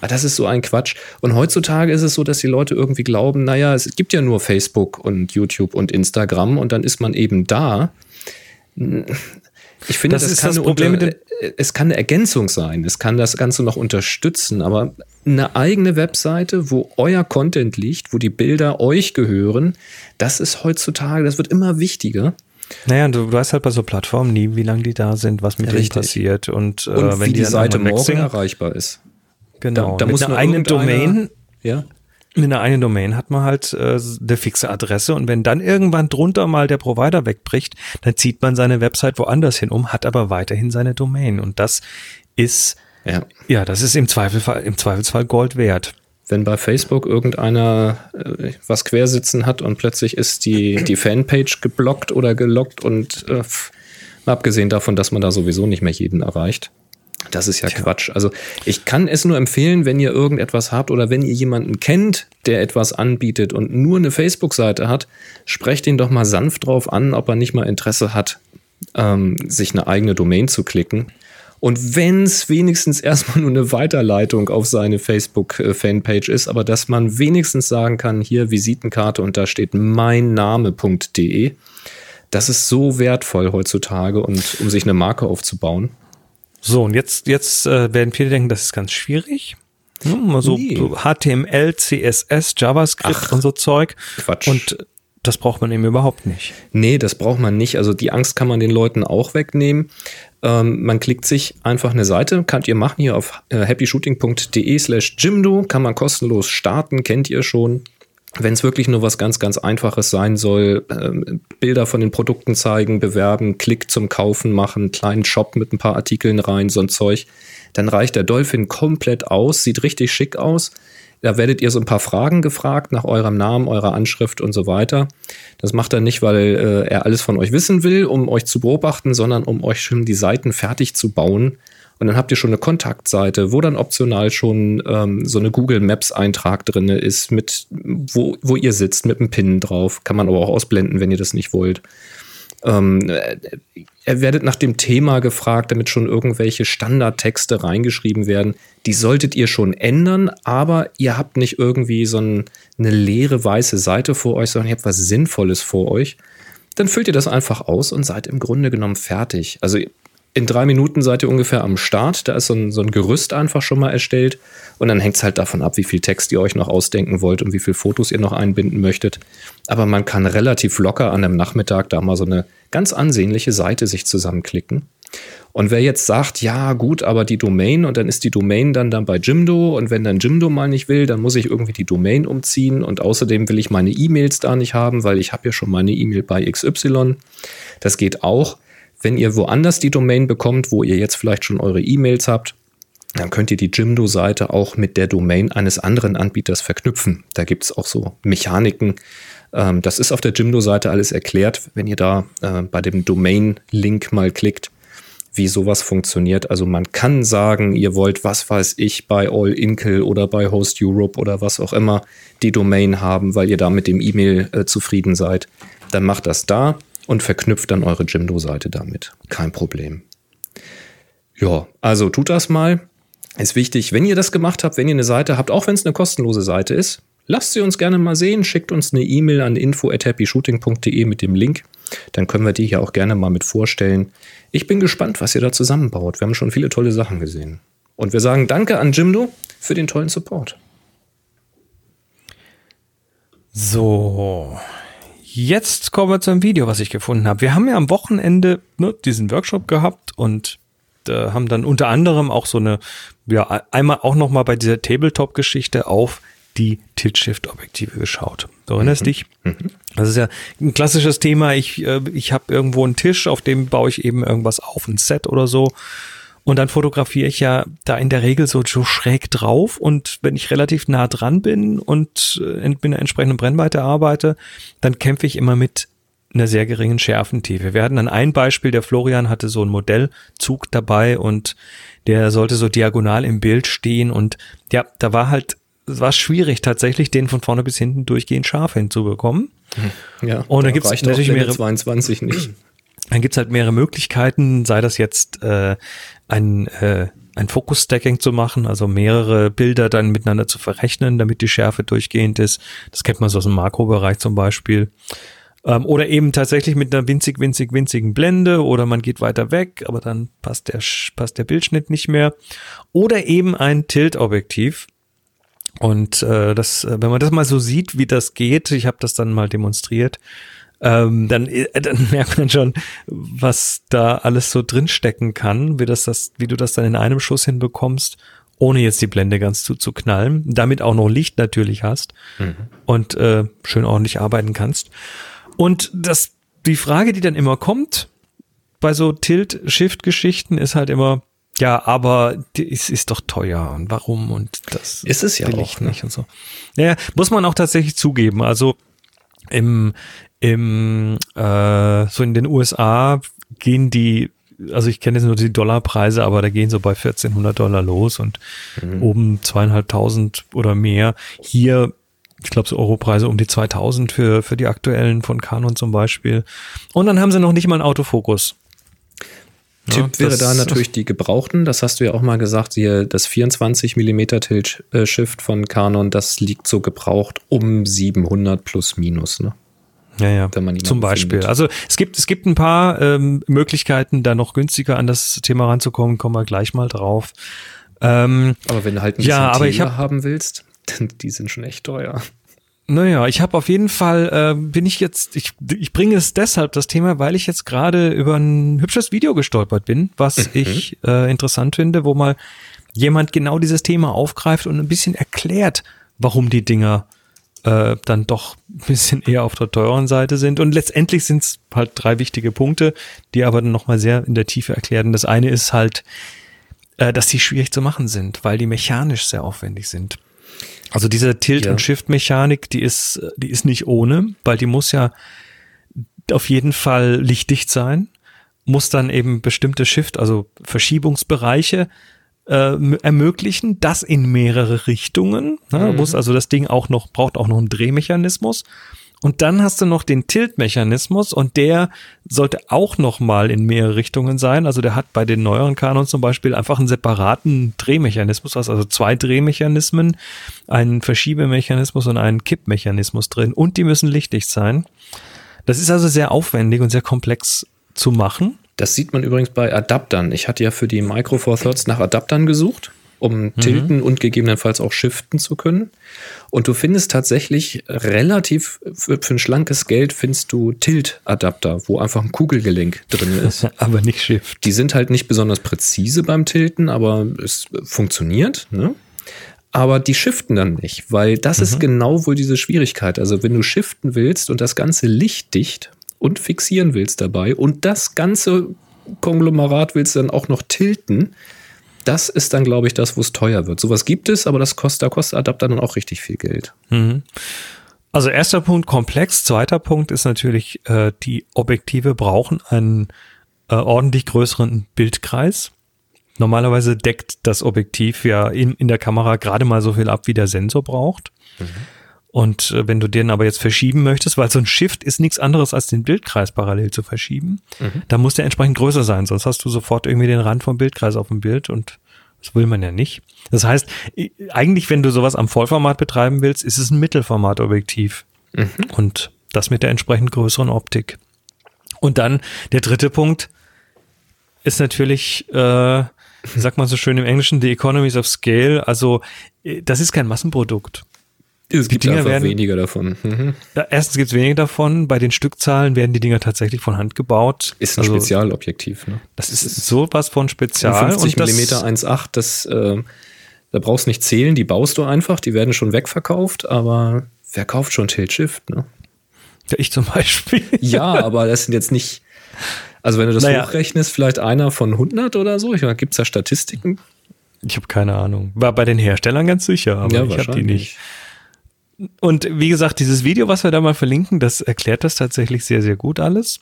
Aber das ist so ein Quatsch. Und heutzutage ist es so, dass die Leute irgendwie glauben, naja, es gibt ja nur Facebook und YouTube und Instagram und dann ist man eben da. Ich finde, Das das, ist kann das Problem unter, es kann eine Ergänzung sein. Es kann das Ganze noch unterstützen, aber eine eigene Webseite, wo euer Content liegt, wo die Bilder euch gehören, das ist heutzutage, das wird immer wichtiger. Naja, du weißt halt bei so Plattformen nie, wie lange die da sind, was mit denen Richtig. passiert und, äh, Und wenn wie die dann Seite morgen erreichbar ist. Genau. Da- da muss einer eigenen Domain, Ja. mit einer eigenen Domain hat man halt äh, eine fixe Adresse und wenn dann irgendwann drunter mal der Provider wegbricht, dann zieht man seine Website woanders hin um, hat aber weiterhin seine Domain und das ist Ja. ja, das ist im Zweifelsfall im Zweifelsfall Gold wert. Wenn bei Facebook irgendeiner äh, was quersitzen hat und plötzlich ist die, die Fanpage geblockt oder gelockt und äh, abgesehen davon, dass man da sowieso nicht mehr jeden erreicht. Das ist ja Quatsch. Also ich kann es nur empfehlen, wenn ihr irgendetwas habt oder wenn ihr jemanden kennt, der etwas anbietet und nur eine Facebook-Seite hat, sprecht ihn doch mal sanft drauf an, ob er nicht mal Interesse hat, ähm, sich eine eigene Domain zu klicken. Und wenn es wenigstens erstmal nur eine Weiterleitung auf seine Facebook-Fanpage ist, aber dass man wenigstens sagen kann, hier Visitenkarte und da steht meinname.de, das ist so wertvoll heutzutage und um sich eine Marke aufzubauen. So, und jetzt, jetzt äh, werden viele denken, das ist ganz schwierig. Hm, mal so, Nee. so HTML, CSS, JavaScript Ach, und so Zeug. Quatsch. Und Das braucht man eben überhaupt nicht. Nee, das braucht man nicht. Also die Angst kann man den Leuten auch wegnehmen. Ähm, man klickt sich einfach eine Seite, könnt ihr machen hier auf äh, happyshooting.de slash Jimdo, kann man kostenlos starten, kennt ihr schon. Wenn es wirklich nur was ganz, ganz Einfaches sein soll, äh, Bilder von den Produkten zeigen, bewerben, Klick zum Kaufen machen, kleinen Shop mit ein paar Artikeln rein, so ein Zeug, dann reicht der Dolphin komplett aus, sieht richtig schick aus. Da werdet ihr so ein paar Fragen gefragt nach eurem Namen, eurer Anschrift und so weiter. Das macht er nicht, weil äh, er alles von euch wissen will, um euch zu beobachten, sondern um euch schon die Seiten fertig zu bauen. Und dann habt ihr schon eine Kontaktseite, wo dann optional schon ähm, so eine Google Maps Eintrag drin ist, mit wo, wo ihr sitzt, mit einem Pin drauf. Kann man aber auch ausblenden, wenn ihr das nicht wollt. Ähm, er werdet nach dem Thema gefragt, damit schon irgendwelche Standardtexte reingeschrieben werden. Die solltet ihr schon ändern, aber ihr habt nicht irgendwie so ein, eine leere weiße Seite vor euch, sondern ihr habt was Sinnvolles vor euch. Dann füllt ihr das einfach aus und seid im Grunde genommen fertig. Also in drei Minuten seid ihr ungefähr am Start. Da ist so ein, so ein Gerüst einfach schon mal erstellt. Und dann hängt es halt davon ab, wie viel Text ihr euch noch ausdenken wollt und wie viele Fotos ihr noch einbinden möchtet. Aber man kann relativ locker an einem Nachmittag da mal so eine ganz ansehnliche Seite sich zusammenklicken. Und wer jetzt sagt, ja gut, aber die Domain und dann ist die Domain dann, dann bei Jimdo und wenn dann Jimdo mal nicht will, dann muss ich irgendwie die Domain umziehen und außerdem will ich meine E-Mails da nicht haben, weil ich habe ja schon meine E-Mail bei XY. Das geht auch. Wenn ihr woanders die Domain bekommt, wo ihr jetzt vielleicht schon eure E-Mails habt, dann könnt ihr die Jimdo-Seite auch mit der Domain eines anderen Anbieters verknüpfen. Da gibt es auch so Mechaniken. Ähm, das ist auf der Jimdo-Seite alles erklärt, wenn ihr da äh, bei dem Domain-Link mal klickt, wie sowas funktioniert. Also man kann sagen, ihr wollt, was weiß ich, bei All Inkle oder bei Host Europe oder was auch immer die Domain haben, weil ihr da mit dem E-Mail äh, zufrieden seid. Dann macht das da und verknüpft dann eure Jimdo-Seite damit. Kein Problem. Ja, also tut das mal. Ist wichtig, wenn ihr das gemacht habt, wenn ihr eine Seite habt, auch wenn es eine kostenlose Seite ist, lasst sie uns gerne mal sehen. Schickt uns eine E-Mail an info@happyshooting.de mit dem Link. Dann können wir die hier auch gerne mal mit vorstellen. Ich bin gespannt, was ihr da zusammenbaut. Wir haben schon viele tolle Sachen gesehen. Und wir sagen Danke an Jimdo für den tollen Support. So, Jetzt kommen wir zum Video, was ich gefunden habe. Wir haben ja am Wochenende ne, diesen Workshop gehabt und äh, haben dann unter anderem auch so eine, ja, einmal auch nochmal bei dieser Tabletop-Geschichte auf die Tilt-Shift-Objektive geschaut. Du erinnerst mhm. dich? Mhm. Das ist ja ein klassisches Thema. Ich, äh, ich habe irgendwo einen Tisch, auf dem baue ich eben irgendwas auf, ein Set oder so. Und dann fotografiere ich ja da in der Regel so, so schräg drauf. Und wenn ich relativ nah dran bin und äh, mit einer entsprechenden Brennweite arbeite, dann kämpfe ich immer mit einer sehr geringen Schärfentiefe. Wir hatten dann ein Beispiel, der Florian hatte so einen Modellzug dabei und der sollte so diagonal im Bild stehen und ja, da war halt, es war schwierig tatsächlich, den von vorne bis hinten durchgehend scharf hinzubekommen. Ja, und da gibt es natürlich mehrere 22 nicht. Dann gibt's halt mehrere Möglichkeiten, sei das jetzt äh, ein, äh, ein Focus-Stacking zu machen, also mehrere Bilder dann miteinander zu verrechnen, damit die Schärfe durchgehend ist. Das kennt man so aus dem Makrobereich zum Beispiel. Ähm, oder eben tatsächlich mit einer winzig, winzig, winzigen Blende oder man geht weiter weg, aber dann passt der, passt der Bildschnitt nicht mehr. Oder eben ein Tilt-Objektiv. Und äh, das, wenn man das mal so sieht, wie das geht, ich habe das dann mal demonstriert, ähm, dann, äh, dann merkt man schon, was da alles so drinstecken kann, wie, das, das, wie du das dann in einem Schuss hinbekommst, ohne jetzt die Blende ganz zuzuknallen, damit auch noch Licht natürlich hast mhm. und äh, schön ordentlich arbeiten kannst. Und das, die Frage, die dann immer kommt bei so Tilt-Shift-Geschichten, ist halt immer, ja, aber es ist doch teuer und warum und das ist es ja auch ne? nicht und so. Ja, muss man auch tatsächlich zugeben. Also im, im, äh, so in den USA gehen die, also ich kenne jetzt nur die Dollarpreise, aber da gehen so bei 1400 Dollar los und mhm. oben zweieinhalbtausend oder mehr. Hier, ich glaube, so Europreise um die 2000 für, für die aktuellen von Canon zum Beispiel. Und dann haben sie noch nicht mal einen Autofokus. Tipp ja, wäre da natürlich die gebrauchten. Das hast du ja auch mal gesagt. Hier das 24 mm Tilt Shift von Canon, das liegt so gebraucht um 700 plus minus. Ne? Ja, ja. Wenn man Zum Beispiel. Findet. Also es gibt, es gibt ein paar ähm, Möglichkeiten, da noch günstiger an das Thema ranzukommen, kommen wir gleich mal drauf. Ähm, aber wenn du halt ein ja, aber ich hab, haben willst, dann die sind schon echt teuer. Naja, ich habe auf jeden Fall, äh, bin ich jetzt, ich, ich bringe es deshalb das Thema, weil ich jetzt gerade über ein hübsches Video gestolpert bin, was Mhm. ich äh, interessant finde, wo mal jemand genau dieses Thema aufgreift und ein bisschen erklärt, warum die Dinger äh, dann doch ein bisschen eher auf der teuren Seite sind. Und letztendlich sind es halt drei wichtige Punkte, die aber dann nochmal sehr in der Tiefe erklären. Das eine ist halt, äh, dass die schwierig zu machen sind, weil die mechanisch sehr aufwendig sind. Also diese Tilt- Ja. und Shift-Mechanik, die ist, die ist nicht ohne, weil die muss ja auf jeden Fall lichtdicht sein, muss dann eben bestimmte Shift, also Verschiebungsbereiche äh, ermöglichen, das in mehrere Richtungen. Ne? Muss also das Ding auch noch, braucht auch noch einen Drehmechanismus. Und dann hast du noch den Tilt-Mechanismus und der sollte auch noch mal in mehrere Richtungen sein. Also der hat bei den neueren Kanons zum Beispiel einfach einen separaten Drehmechanismus, also zwei Drehmechanismen, einen Verschiebemechanismus und einen Kippmechanismus drin und die müssen lichtdicht sein. Das ist also sehr aufwendig und sehr komplex zu machen. Das sieht man übrigens bei Adaptern. Ich hatte ja für die Micro Four Thirds nach Adaptern gesucht, um tilten und gegebenenfalls auch shiften zu können. Und du findest tatsächlich relativ für, für ein schlankes Geld findest du Tilt-Adapter, wo einfach ein Kugelgelenk drin ist. Aber nicht Shift. Die sind halt nicht besonders präzise beim Tilten, aber es funktioniert. Ne? Aber die shiften dann nicht, weil das ist genau wohl diese Schwierigkeit. Also wenn du shiften willst und das Ganze lichtdicht und fixieren willst dabei und das ganze Konglomerat willst du dann auch noch tilten, das ist dann, glaube ich, das, wo es teuer wird. Sowas gibt es, aber das kostet, da kostet Adapter dann auch richtig viel Geld. Also erster Punkt komplex, zweiter Punkt ist natürlich, äh, die Objektive brauchen einen äh, ordentlich größeren Bildkreis. Normalerweise deckt das Objektiv ja in, in der Kamera gerade mal so viel ab, wie der Sensor braucht. Und äh, wenn du den aber jetzt verschieben möchtest, weil so ein Shift ist nichts anderes als den Bildkreis parallel zu verschieben, dann muss der entsprechend größer sein, sonst hast du sofort irgendwie den Rand vom Bildkreis auf dem Bild und das will man ja nicht. Das heißt, eigentlich, wenn du sowas am Vollformat betreiben willst, ist es ein Mittelformatobjektiv. Und das mit der entsprechend größeren Optik. Und dann der dritte Punkt ist natürlich, äh, wie sagt man so schön im Englischen, the economies of scale. Also äh, das ist kein Massenprodukt. Es gibt Dinger einfach werden- weniger davon. Mhm. Ja, erstens gibt es wenige davon. Bei den Stückzahlen werden die Dinger tatsächlich von Hand gebaut. Ist ein also, Spezialobjektiv. Ne? Das ist sowas von Spezial. 50 und das, mm 1,8, das, äh, da brauchst du nicht zählen, die baust du einfach, die werden schon wegverkauft, aber wer kauft schon Tilt-Shift? Ne? Ja, ich zum Beispiel. Ja, aber das sind jetzt nicht, also wenn du das Naja. hochrechnest, vielleicht einer von 100 oder so, ich meine, gibt es da Statistiken? Ich habe keine Ahnung. War bei den Herstellern ganz sicher, aber ich habe die nicht. Und wie gesagt, dieses Video, was wir da mal verlinken, das erklärt das tatsächlich sehr, sehr gut alles.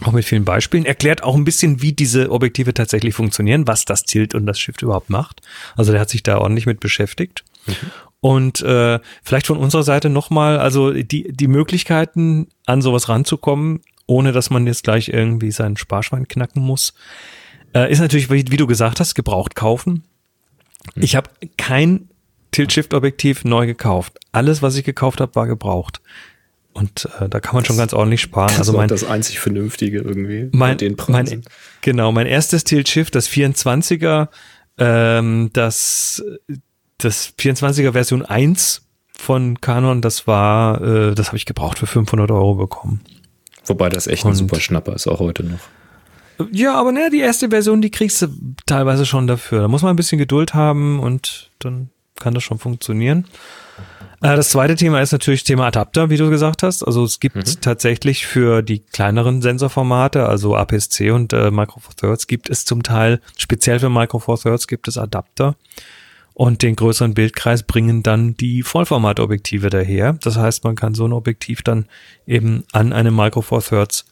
Auch mit vielen Beispielen. Erklärt auch ein bisschen, wie diese Objektive tatsächlich funktionieren, was das Tilt und das Shift überhaupt macht. Also der hat sich da ordentlich mit beschäftigt. Und äh, vielleicht von unserer Seite nochmal, also die, die Möglichkeiten, an sowas ranzukommen, ohne dass man jetzt gleich irgendwie sein Sparschwein knacken muss, äh, ist natürlich, wie, wie du gesagt hast, gebraucht kaufen. Ich habe kein Tilt-Shift-Objektiv neu gekauft. Alles, was ich gekauft habe, war gebraucht. Und äh, da kann man schon ganz ordentlich sparen. Das Also mein, das einzig Vernünftige irgendwie mein, den mein, Preisen. genau, mein erstes Tilt-Shift, das 24er, ähm, das, das 24er Version 1 von Canon, das war, äh, das habe ich gebraucht für 500 Euro bekommen. Wobei das echt ein Und- super Schnapper ist, auch heute noch. Ja, aber ne, die erste Version, die kriegst du teilweise schon dafür. Da muss man ein bisschen Geduld haben und dann kann das schon funktionieren. Äh, Das zweite Thema ist natürlich Thema Adapter, wie du gesagt hast. Also es gibt tatsächlich für die kleineren Sensorformate, also APS-C und äh, Micro Four Thirds, gibt es zum Teil, speziell für Micro Four Thirds gibt es Adapter. Und den größeren Bildkreis bringen dann die Vollformatobjektive daher. Das heißt, man kann so ein Objektiv dann eben an eine Micro Four Thirds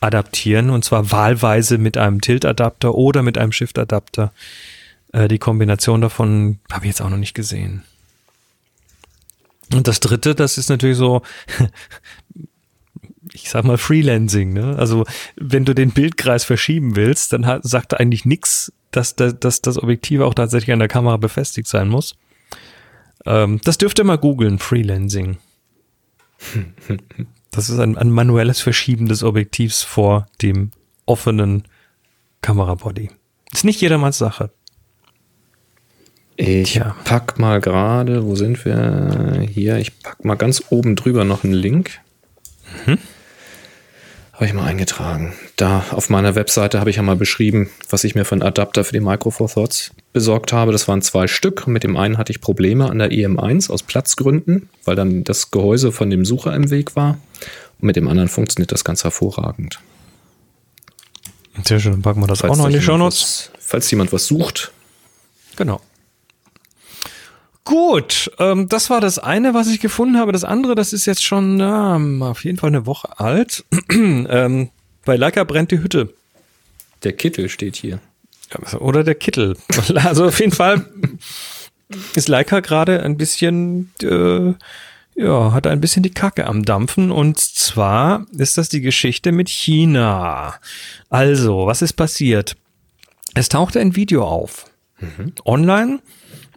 adaptieren und zwar wahlweise mit einem Tilt-Adapter oder mit einem Shift-Adapter. Äh, die Kombination davon habe ich jetzt auch noch nicht gesehen. Und das dritte, das ist natürlich so, ich sag mal Freelancing, ne? Also wenn du den Bildkreis verschieben willst, dann hat, sagt eigentlich nichts, dass, dass, dass das Objektiv auch tatsächlich an der Kamera befestigt sein muss. Ähm, das dürft ihr mal googeln, Freelancing. Das ist ein, ein manuelles Verschieben des Objektivs vor dem offenen Kamerabody. Ist nicht jedermanns Sache. Ich Tja. pack mal gerade, wo sind wir? Hier, ich pack mal ganz oben drüber noch einen Link. Habe ich mal eingetragen. Da auf meiner Webseite habe ich ja mal beschrieben, was ich mir für einen Adapter für die Micro Four Thoughts besorgt habe. Das waren zwei Stück. Mit dem einen hatte ich Probleme an der EM1 aus Platzgründen, weil dann das Gehäuse von dem Sucher im Weg war. Und mit dem anderen funktioniert das ganz hervorragend. Sehr schön, dann packen wir das auch noch in die jemand Shownotes. was- Falls jemand was sucht, Genau. Gut, ähm, das war das eine, was ich gefunden habe. Das andere, das ist jetzt schon ähm, auf jeden Fall eine Woche alt. ähm, bei Leica brennt die Hütte. der Kittel steht hier. Oder der Kittel. Also auf jeden Fall ist Leica gerade ein bisschen, äh, ja, hat ein bisschen die Kacke am Dampfen. Und zwar ist das die Geschichte mit China. Also, was ist passiert? Es tauchte ein Video auf. Online.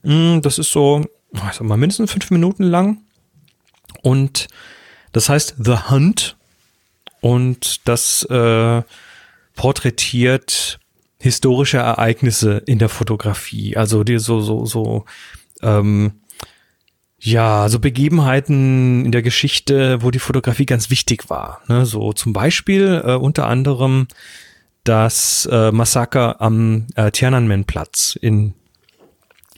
Mm, Das ist so, ich sag mal, mindestens fünf Minuten lang. Und das heißt The Hunt. Und das äh, porträtiert historische Ereignisse in der Fotografie. Also die so, so, so, ähm, ja, so Begebenheiten in der Geschichte, wo die Fotografie ganz wichtig war. Ne? So zum Beispiel äh, unter anderem das äh, Massaker am äh, Tiananmen-Platz in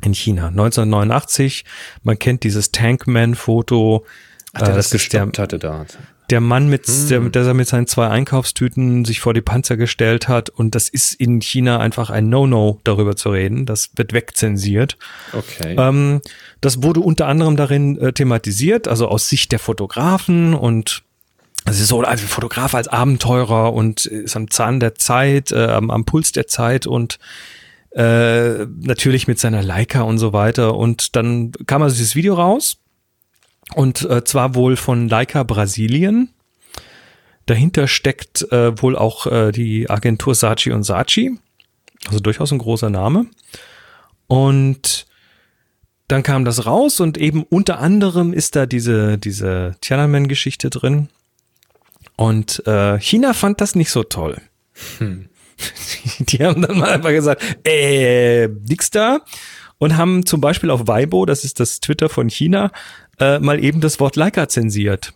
in China 1989. Man kennt dieses Tankman-Foto. Ach, der Äh, das ist der, gestoppt hatte da. der Mann mit, der, Hm. der mit seinen zwei Einkaufstüten sich vor die Panzer gestellt hat und das ist in China einfach ein No-No, darüber zu reden. Das wird wegzensiert. Okay. Ähm, das wurde unter anderem darin äh, thematisiert, also aus Sicht der Fotografen und es ist so, also Fotograf als Abenteurer und ist am Zahn der Zeit, äh, am, am Puls der Zeit und äh, natürlich mit seiner Leica und so weiter. Und dann kam also dieses Video raus und äh, zwar wohl von Leica Brasilien. Dahinter steckt äh, wohl auch äh, die Agentur Saatchi und Saatchi, also durchaus ein großer Name. Und dann kam das raus und eben unter anderem ist da diese, diese Tiananmen-Geschichte drin. Und äh, China fand das nicht so toll. Die haben dann mal einfach gesagt, äh, nix da. Und haben zum Beispiel auf Weibo, das ist das Twitter von China, äh, mal eben das Wort Leica zensiert.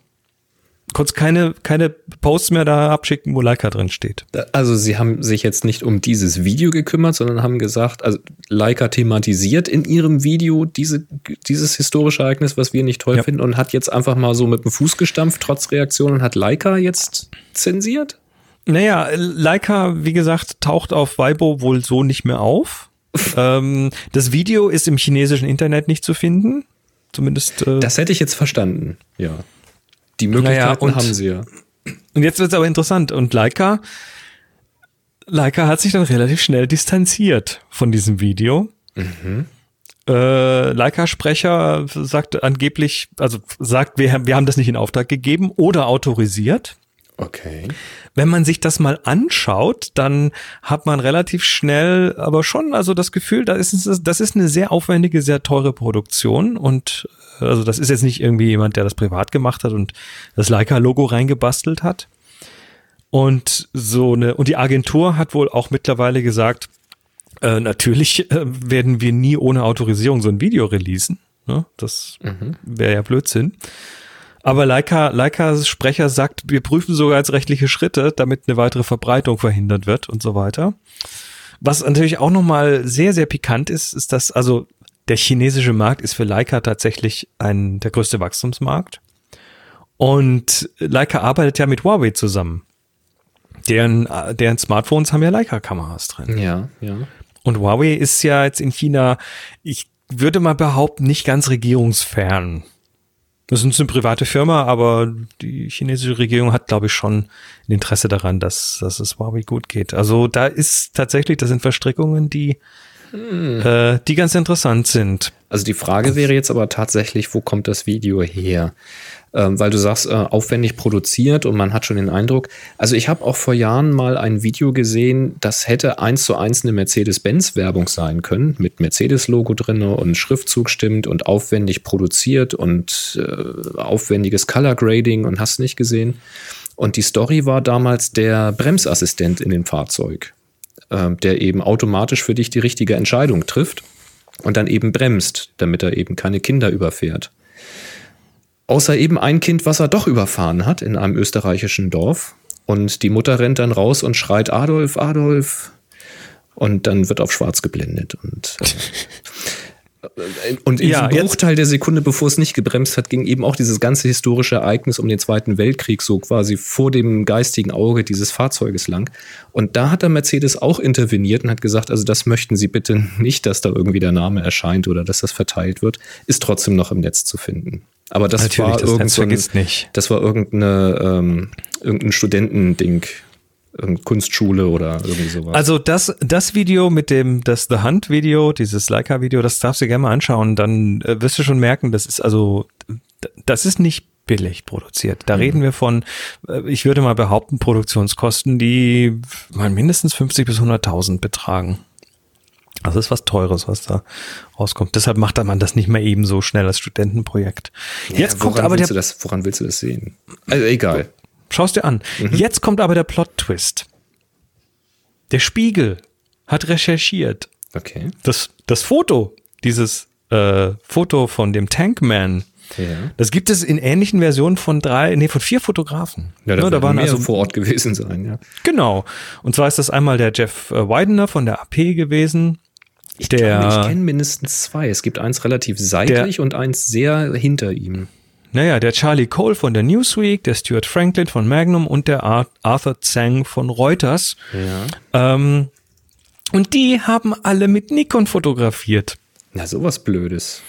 Konntest keine, keine Posts mehr da abschicken, wo Leica drin steht. Also sie haben sich jetzt nicht um dieses Video gekümmert, sondern haben gesagt, also Leica thematisiert in ihrem Video diese, dieses historische Ereignis, was wir nicht toll Ja. finden und hat jetzt einfach mal so mit dem Fuß gestampft, trotz Reaktion und hat Leica jetzt zensiert? Naja, Leica, wie gesagt, taucht auf Weibo wohl so nicht mehr auf. ähm, das Video ist im chinesischen Internet nicht zu finden. Zumindest. Äh, Das hätte ich jetzt verstanden, ja. Die Möglichkeiten und- haben sie ja. und jetzt wird es aber interessant. Und Leica, Leica hat sich dann relativ schnell distanziert von diesem Video. Äh, Leica-Sprecher sagt angeblich, also sagt, wir, wir haben das nicht in Auftrag gegeben oder autorisiert. Okay. Wenn man sich das mal anschaut, dann hat man relativ schnell aber schon also das Gefühl, da ist es, das ist eine sehr aufwendige, sehr teure Produktion und äh, also das ist jetzt nicht irgendwie jemand, der das privat gemacht hat und das Leica-Logo reingebastelt hat. Und so eine, und die Agentur hat wohl auch mittlerweile gesagt, äh, natürlich äh, werden wir nie ohne Autorisierung so ein Video releasen. Ne? Das wäre ja Blödsinn. Aber Leica, Leicas Sprecher sagt, wir prüfen sogar als rechtliche Schritte, damit eine weitere Verbreitung verhindert wird und so weiter. Was natürlich auch nochmal sehr, sehr pikant ist, ist, dass also der chinesische Markt ist für Leica tatsächlich ein, der größte Wachstumsmarkt. Und Leica arbeitet ja mit Huawei zusammen. Deren, deren Smartphones haben ja Leica-Kameras drin. Ja, ja. Und Huawei ist ja jetzt in China, ich würde mal behaupten, nicht ganz regierungsfern. Das ist eine private Firma, aber die chinesische Regierung hat, glaube ich, schon ein Interesse daran, dass, dass es Huawei gut geht. Also da ist tatsächlich, das sind Verstrickungen, die, äh, die ganz interessant sind. Also die Frage wäre jetzt aber tatsächlich, wo kommt das Video her? Ähm, weil du sagst, äh, aufwendig produziert und man hat schon den Eindruck. Also ich habe auch vor Jahren mal ein Video gesehen, das hätte eins zu eins eine Mercedes-Benz-Werbung sein können, mit Mercedes-Logo drin und Schriftzug stimmt und aufwendig produziert und äh, aufwendiges Color Grading und hast nicht gesehen. Und die Story war damals der Bremsassistent in dem Fahrzeug, äh, der eben automatisch für dich die richtige Entscheidung trifft. und dann eben bremst, damit er eben keine Kinder überfährt. Außer eben ein Kind, was er doch überfahren hat in einem österreichischen Dorf. Und die Mutter rennt dann raus und schreit Adolf, Adolf. Und dann wird auf schwarz geblendet. Und, äh, und in Ja, diesem Bruchteil der Sekunde, bevor es nicht gebremst hat, ging eben auch dieses ganze historische Ereignis um den Zweiten Weltkrieg so quasi vor dem geistigen Auge dieses Fahrzeuges lang. Und da hat der Mercedes auch interveniert und hat gesagt, also das möchten Sie bitte nicht, dass da irgendwie der Name erscheint oder dass das verteilt wird, ist trotzdem noch im Netz zu finden. Aber das Natürlich, war das irgend Netz so ein- vergisst nicht. Das war irgendeine, ähm, irgendein Studentending, Kunstschule oder irgendwie sowas. Also das, das Video mit dem, das The Hunt Video, dieses Leica-Video, das darfst du gerne mal anschauen. Dann äh, wirst du schon merken, das ist also, das ist nicht billig produziert. Da reden wir von, äh, ich würde mal behaupten, Produktionskosten, die mal mindestens 50 bis 100.000 betragen. Das ist was Teures, was da rauskommt. Deshalb macht man das nicht mehr eben so schnell als Studentenprojekt. Ja, Jetzt kommt aber der das, woran willst du das sehen? Also egal. Schau's dir an. Jetzt kommt aber der Plot-Twist. Der Spiegel hat recherchiert. Okay. Das, das Foto, dieses äh, Foto von dem Tankman, Ja. das gibt es in ähnlichen Versionen von drei, nee, von vier Fotografen. Ja, da, Ne, da waren also vor Ort gewesen sein, ja. Genau. Und zwar ist das einmal der Jeff äh, Widener von der AP gewesen. Ich Der- ich kenne mindestens zwei. Es gibt eins relativ seitlich und eins sehr hinter ihm. Naja, der Charlie Cole von der Newsweek, der Stuart Franklin von Magnum und der Ar Arthur Zhang von Reuters. Ja. Ähm, und die haben alle mit Nikon fotografiert. Na, sowas Blödes.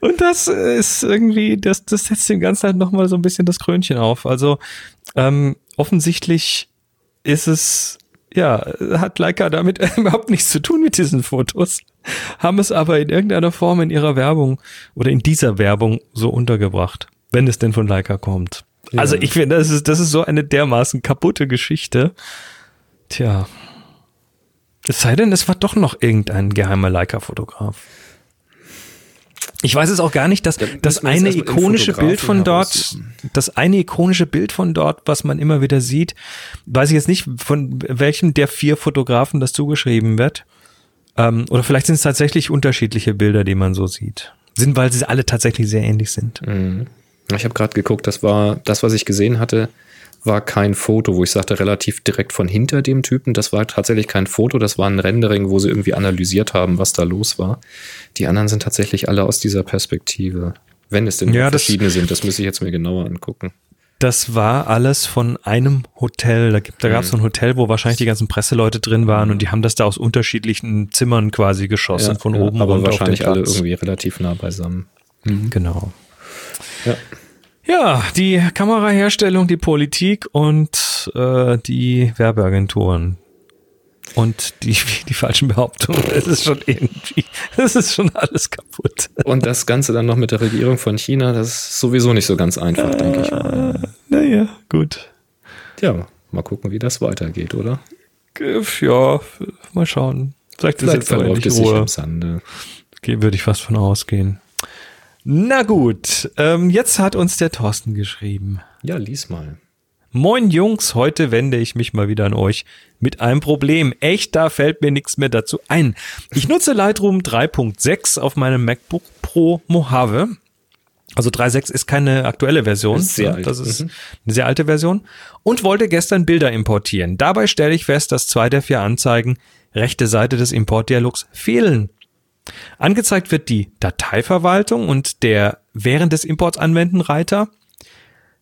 Und das ist irgendwie, das, das setzt dem Ganzen halt nochmal so ein bisschen das Krönchen auf. Also ähm, offensichtlich ist es, ja, hat Leica damit überhaupt nichts zu tun mit diesen Fotos, haben es aber in irgendeiner Form in ihrer Werbung oder in dieser Werbung so untergebracht, wenn es denn von Leica kommt. Also ich finde, das ist, das ist so eine dermaßen kaputte Geschichte. Tja. Es sei denn, es war doch noch irgendein geheimer Leica-Fotograf. Ich weiß es auch gar nicht, dass Da das eine ikonische Bild von dort, das eine ikonische Bild von dort, was man immer wieder sieht, weiß ich jetzt nicht, von welchem der vier Fotografen das zugeschrieben wird. Ähm, oder vielleicht sind es tatsächlich unterschiedliche Bilder, die man so sieht. Sind, weil sie alle tatsächlich sehr ähnlich sind. Ich habe gerade geguckt, das war das, was ich gesehen hatte, war kein Foto, wo ich sagte, relativ direkt von hinter dem Typen. Das war tatsächlich kein Foto, das war ein Rendering, wo sie irgendwie analysiert haben, was da los war. Die anderen sind tatsächlich alle aus dieser Perspektive. Wenn es denn Ja, nur das- verschiedene sind, das müsste ich jetzt mir genauer angucken. Das war alles von einem Hotel. Da, gibt- da gab es so ein Hotel, wo wahrscheinlich die ganzen Presseleute drin waren und die haben das da aus unterschiedlichen Zimmern quasi geschossen, von oben aber wahrscheinlich alle irgendwie relativ nah beisammen. Genau. Ja. Ja, die Kameraherstellung, die Politik und äh, die Werbeagenturen. Und die, die falschen Behauptungen. Es ist schon irgendwie, es ist schon alles kaputt. Und das Ganze dann noch mit der Regierung von China, das ist sowieso nicht so ganz einfach, denke ich mal. Naja, gut. Ja, mal gucken, wie das weitergeht, oder? Ja, mal schauen. Vielleicht ist Vielleicht jetzt aber verläuft es sich im Sande. Okay, würde ich fast von ausgehen. Na gut, ähm, jetzt hat uns der Thorsten geschrieben. Ja, lies mal. Moin Jungs, heute wende ich mich mal wieder an euch mit einem Problem. Echt, da fällt mir nichts mehr dazu ein. Ich nutze Lightroom 3.6 auf meinem MacBook Pro Mojave. Also 3.6 ist keine aktuelle Version. Ist sehr Ja, alt. Das ist Mhm. eine sehr alte Version. Und wollte gestern Bilder importieren. Dabei stelle ich fest, dass zwei der vier Anzeigen rechte Seite des Importdialogs fehlen. Angezeigt wird die Dateiverwaltung und der während des Imports anwenden Reiter.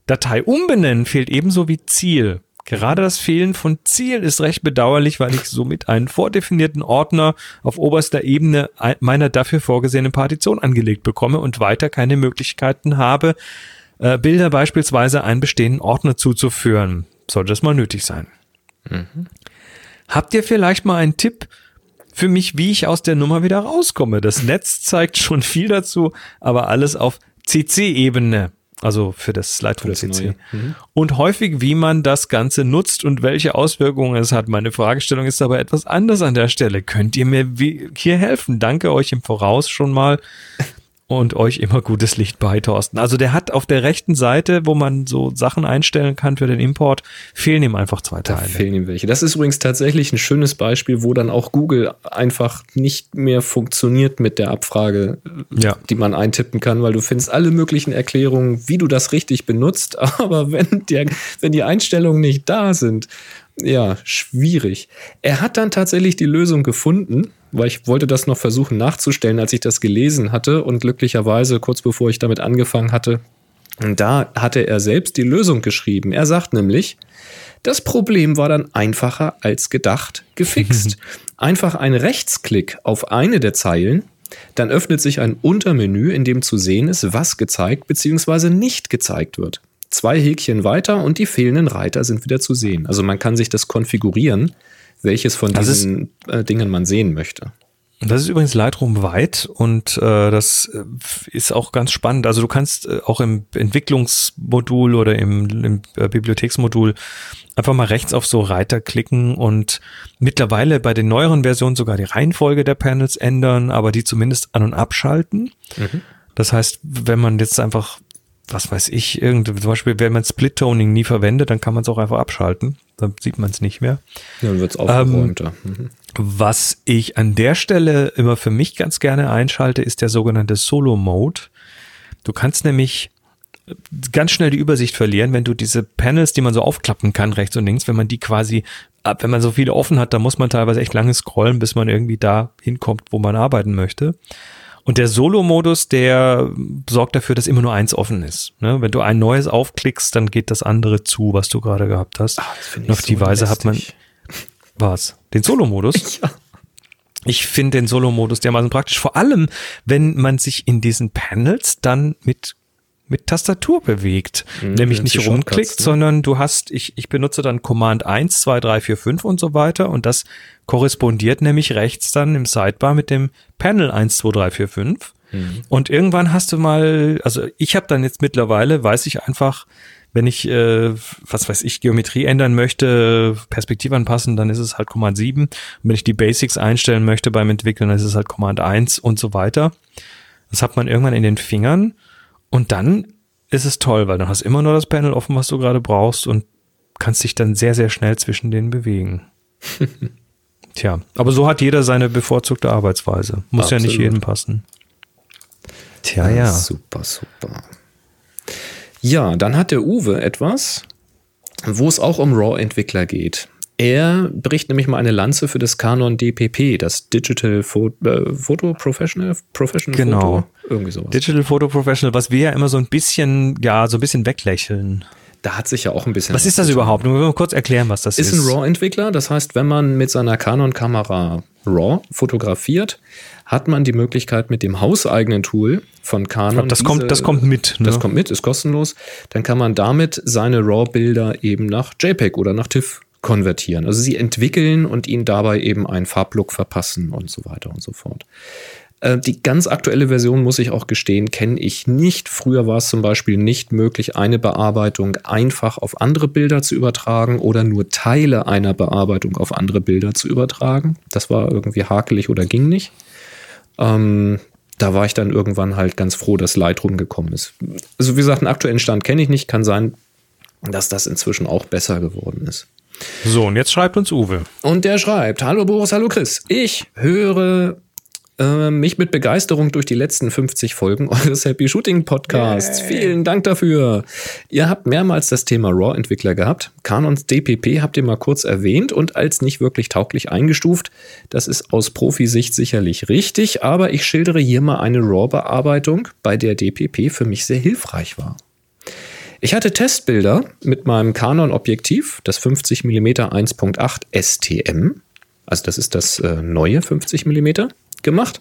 Datei umbenennen fehlt ebenso wie Ziel. Gerade das Fehlen von Ziel ist recht bedauerlich, weil ich somit einen vordefinierten Ordner auf oberster Ebene ein- meiner dafür vorgesehenen Partition angelegt bekomme und weiter keine Möglichkeiten habe, äh, Bilder beispielsweise einen bestehenden Ordner zuzuführen. Sollte es mal nötig sein. Habt ihr vielleicht mal einen Tipp für mich, wie ich aus der Nummer wieder rauskomme? Das Netz zeigt schon viel dazu, aber alles auf CC-Ebene. Also für das Lightroom CC. Neue. Und häufig, wie man das Ganze nutzt und welche Auswirkungen es hat. Meine Fragestellung ist aber etwas anders an der Stelle. Könnt ihr mir hier helfen? Danke euch im Voraus schon mal. Und euch immer gutes Licht bei, Thorsten. Also der hat auf der rechten Seite, wo man so Sachen einstellen kann für den Import, fehlen ihm einfach zwei Da Teile. fehlen ihm welche. Das ist übrigens tatsächlich ein schönes Beispiel, wo dann auch Google einfach nicht mehr funktioniert mit der Abfrage, Ja. die man eintippen kann, weil du findest alle möglichen Erklärungen, wie du das richtig benutzt, aber wenn, der, wenn die Einstellungen nicht da sind, ja, schwierig. Er hat dann tatsächlich die Lösung gefunden, weil ich wollte das noch versuchen nachzustellen, als ich das gelesen hatte und glücklicherweise kurz bevor ich damit angefangen hatte, da hatte er selbst die Lösung geschrieben. Er sagt nämlich, das Problem war dann einfacher als gedacht gefixt. Einfach ein Rechtsklick auf eine der Zeilen, dann öffnet sich ein Untermenü, in dem zu sehen ist, was gezeigt bzw. nicht gezeigt wird. Zwei Häkchen weiter und die fehlenden Reiter sind wieder zu sehen. Also man kann sich das konfigurieren, welches von Das diesen äh, Dingen man sehen möchte. Das ist übrigens Lightroom weit und äh, das äh, ist auch ganz spannend. Also du kannst äh, auch im Entwicklungsmodul oder im, im äh, Bibliotheksmodul einfach mal rechts auf so Reiter klicken und mittlerweile bei den neueren Versionen sogar die Reihenfolge der Panels ändern, aber die zumindest an- und abschalten. Das heißt, wenn man jetzt einfach, was weiß ich, irgendwie, zum Beispiel, wenn man Split-Toning nie verwendet, dann kann man es auch einfach abschalten. Dann sieht man es nicht mehr. Dann wird es aufgeräumter. Mhm. Was ich an der Stelle immer für mich ganz gerne einschalte, ist der sogenannte Solo-Mode. Du kannst nämlich ganz schnell die Übersicht verlieren, wenn du diese Panels, die man so aufklappen kann, rechts und links, wenn man die quasi, ab- wenn man so viele offen hat, dann muss man teilweise echt lange scrollen, bis man irgendwie da hinkommt, wo man arbeiten möchte. Und der Solo-Modus, der sorgt dafür, dass immer nur eins offen ist. Ne? Wenn du ein neues aufklickst, dann geht das andere zu, was du gerade gehabt hast. Ah, das finde Und auf die Weise hat man lästig. was? Den Solo-Modus? Ja. Ich finde den Solo-Modus dermaßen praktisch, vor allem, wenn man sich in diesen Panels dann mit mit Tastatur bewegt. Mhm, Nämlich nicht rumklickt, ne? sondern du hast, ich, ich benutze dann Command 1, 2, 3, 4, 5 und so weiter und das korrespondiert nämlich rechts dann im Sidebar mit dem Panel 1, 2, 3, 4, 5. Mhm. Und irgendwann hast du mal, also ich habe dann jetzt mittlerweile, weiß ich einfach, wenn ich, äh, was weiß ich, Geometrie ändern möchte, Perspektive anpassen, dann ist es halt Command 7. Und wenn ich die Basics einstellen möchte beim Entwickeln, dann ist es halt Command 1 und so weiter. Das hat man irgendwann in den Fingern und dann ist es toll, weil dann hast du immer nur das Panel offen, was du gerade brauchst und kannst dich dann sehr, sehr schnell zwischen denen bewegen. Tja, aber so hat jeder seine bevorzugte Arbeitsweise. Muss ja nicht Absolut. jedem passen. Tja, Ja. Super, super. Ja, dann hat der Uwe etwas, wo es auch um RAW-Entwickler geht. Er bricht nämlich mal eine Lanze für das Canon DPP, das Digital Pho äh, Photo Professional, Professional Genau. Photo, irgendwie sowas. Digital Photo Professional, was wir ja immer so ein bisschen, ja, so ein bisschen weglächeln. da hat sich ja auch ein bisschen. Was ist das überhaupt? Nur mal kurz erklären, was das ist. Ist ein RAW-Entwickler, das heißt, wenn man mit seiner Canon-Kamera RAW fotografiert, hat man die Möglichkeit mit dem hauseigenen Tool von Canon. Das kommt- das kommt mit, ne? Das kommt mit, ist kostenlos. Dann kann man damit seine RAW-Bilder eben nach JPEG oder nach TIFF konvertieren. Also sie entwickeln und ihnen dabei eben einen Farblook verpassen und so weiter und so fort. Äh, Die ganz aktuelle Version, muss ich auch gestehen, kenne ich nicht. Früher war es zum Beispiel nicht möglich, eine Bearbeitung einfach auf andere Bilder zu übertragen oder nur Teile einer Bearbeitung auf andere Bilder zu übertragen. Das war irgendwie hakelig oder ging nicht. Ähm, da war ich dann irgendwann halt ganz froh, dass Lightroom gekommen ist. Also wie gesagt, einen aktuellen Stand kenne ich nicht. Kann sein, dass das inzwischen auch besser geworden ist. So, und jetzt schreibt uns Uwe. Und der schreibt, hallo Boris, hallo Chris. Ich höre äh, mich mit Begeisterung durch die letzten 50 Folgen eures Happy Shooting Podcasts. Vielen Dank dafür. Ihr habt mehrmals das Thema RAW-Entwickler gehabt. Canons DPP habt ihr mal kurz erwähnt und als nicht wirklich tauglich eingestuft. Das ist aus Profisicht sicherlich richtig, aber ich schildere hier mal eine RAW-Bearbeitung, bei der DPP für mich sehr hilfreich war. Ich hatte Testbilder mit meinem Canon-Objektiv, das 50 mm 1.8 STM, also das ist das äh, neue 50 mm, gemacht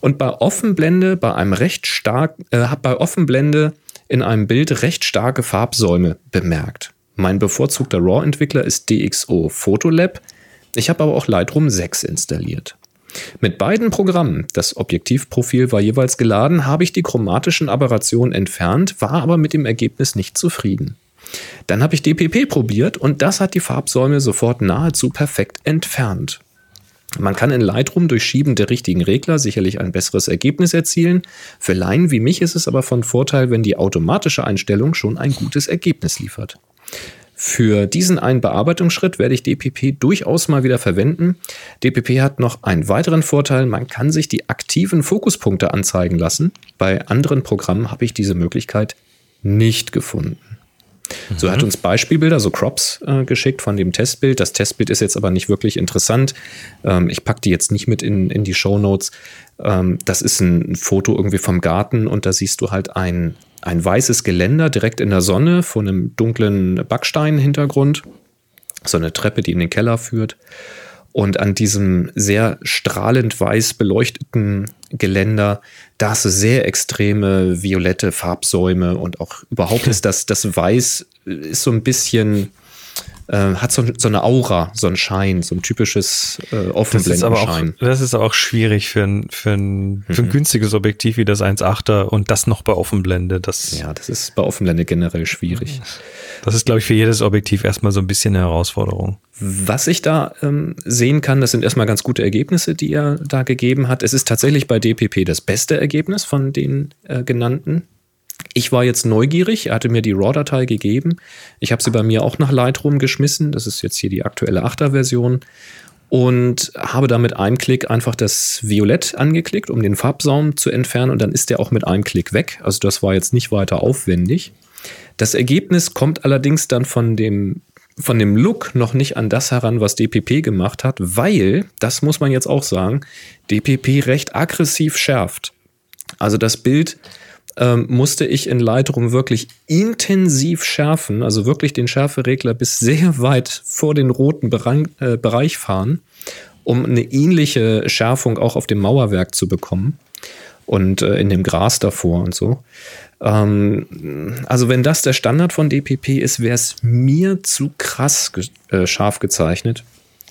und bei Offenblende bei einem recht stark, äh, bei Offenblende in einem Bild recht starke Farbsäume bemerkt. Mein bevorzugter RAW-Entwickler ist DxO Photolab. Ich habe aber auch Lightroom 6 installiert. Mit beiden Programmen, das Objektivprofil war jeweils geladen, habe ich die chromatischen Aberrationen entfernt, war aber mit dem Ergebnis nicht zufrieden. Dann habe ich DPP probiert und das hat die Farbsäume sofort nahezu perfekt entfernt. Man kann in Lightroom durch Schieben der richtigen Regler sicherlich ein besseres Ergebnis erzielen. Für Laien wie mich ist es aber von Vorteil, wenn die automatische Einstellung schon ein gutes Ergebnis liefert. Für diesen einen Bearbeitungsschritt werde ich DPP durchaus mal wieder verwenden. DPP hat noch einen weiteren Vorteil, man kann sich die aktiven Fokuspunkte anzeigen lassen. Bei anderen Programmen habe ich diese Möglichkeit nicht gefunden. Mhm. So hat uns Beispielbilder, so Crops äh, geschickt von dem Testbild. Das Testbild ist jetzt aber nicht wirklich interessant. Ähm, ich packe die jetzt nicht mit in, in die Show Notes. Ähm, das ist ein Foto irgendwie vom Garten und da siehst du halt ein ein weißes Geländer direkt in der Sonne vor einem dunklen Backsteinhintergrund. So eine Treppe, die in den Keller führt. Und an diesem sehr strahlend weiß beleuchteten Geländer, da hast du sehr extreme violette Farbsäume und auch überhaupt ist das, das Weiß ist so ein bisschen äh, hat so, so, eine Aura, so ein Schein, so ein typisches äh, Offenblendenschein. Das, das ist aber auch schwierig für ein, für ein, für ein mhm. günstiges Objektiv wie das 1.8er und das noch bei Offenblende. Das, ja, das ist bei Offenblende generell schwierig. Das ist, glaube ich, für jedes Objektiv erstmal so ein bisschen eine Herausforderung. Was ich da ähm, sehen kann, das sind erstmal ganz gute Ergebnisse, die er da gegeben hat. Es ist tatsächlich bei DPP das beste Ergebnis von den äh, genannten. Ich war jetzt neugierig, er hatte mir die RAW-Datei gegeben. Ich habe sie bei mir auch nach Lightroom geschmissen. Das ist jetzt hier die aktuelle 8er-Version. Und habe da mit einem Klick einfach das Violett angeklickt, um den Farbsaum zu entfernen. Und dann ist der auch mit einem Klick weg. Also das war jetzt nicht weiter aufwendig. Das Ergebnis kommt allerdings dann von dem, von dem Look noch nicht an das heran, was DPP gemacht hat, weil, das muss man jetzt auch sagen, DPP recht aggressiv schärft. Also das Bild ähm, musste ich in Lightroom wirklich intensiv schärfen, also wirklich den Schärferegler bis sehr weit vor den roten Bereich, äh, Bereich fahren, um eine ähnliche Schärfung auch auf dem Mauerwerk zu bekommen und äh, in dem Gras davor und so. Ähm, also wenn das der Standard von DPP ist, wäre es mir zu krass ge äh, scharf gezeichnet.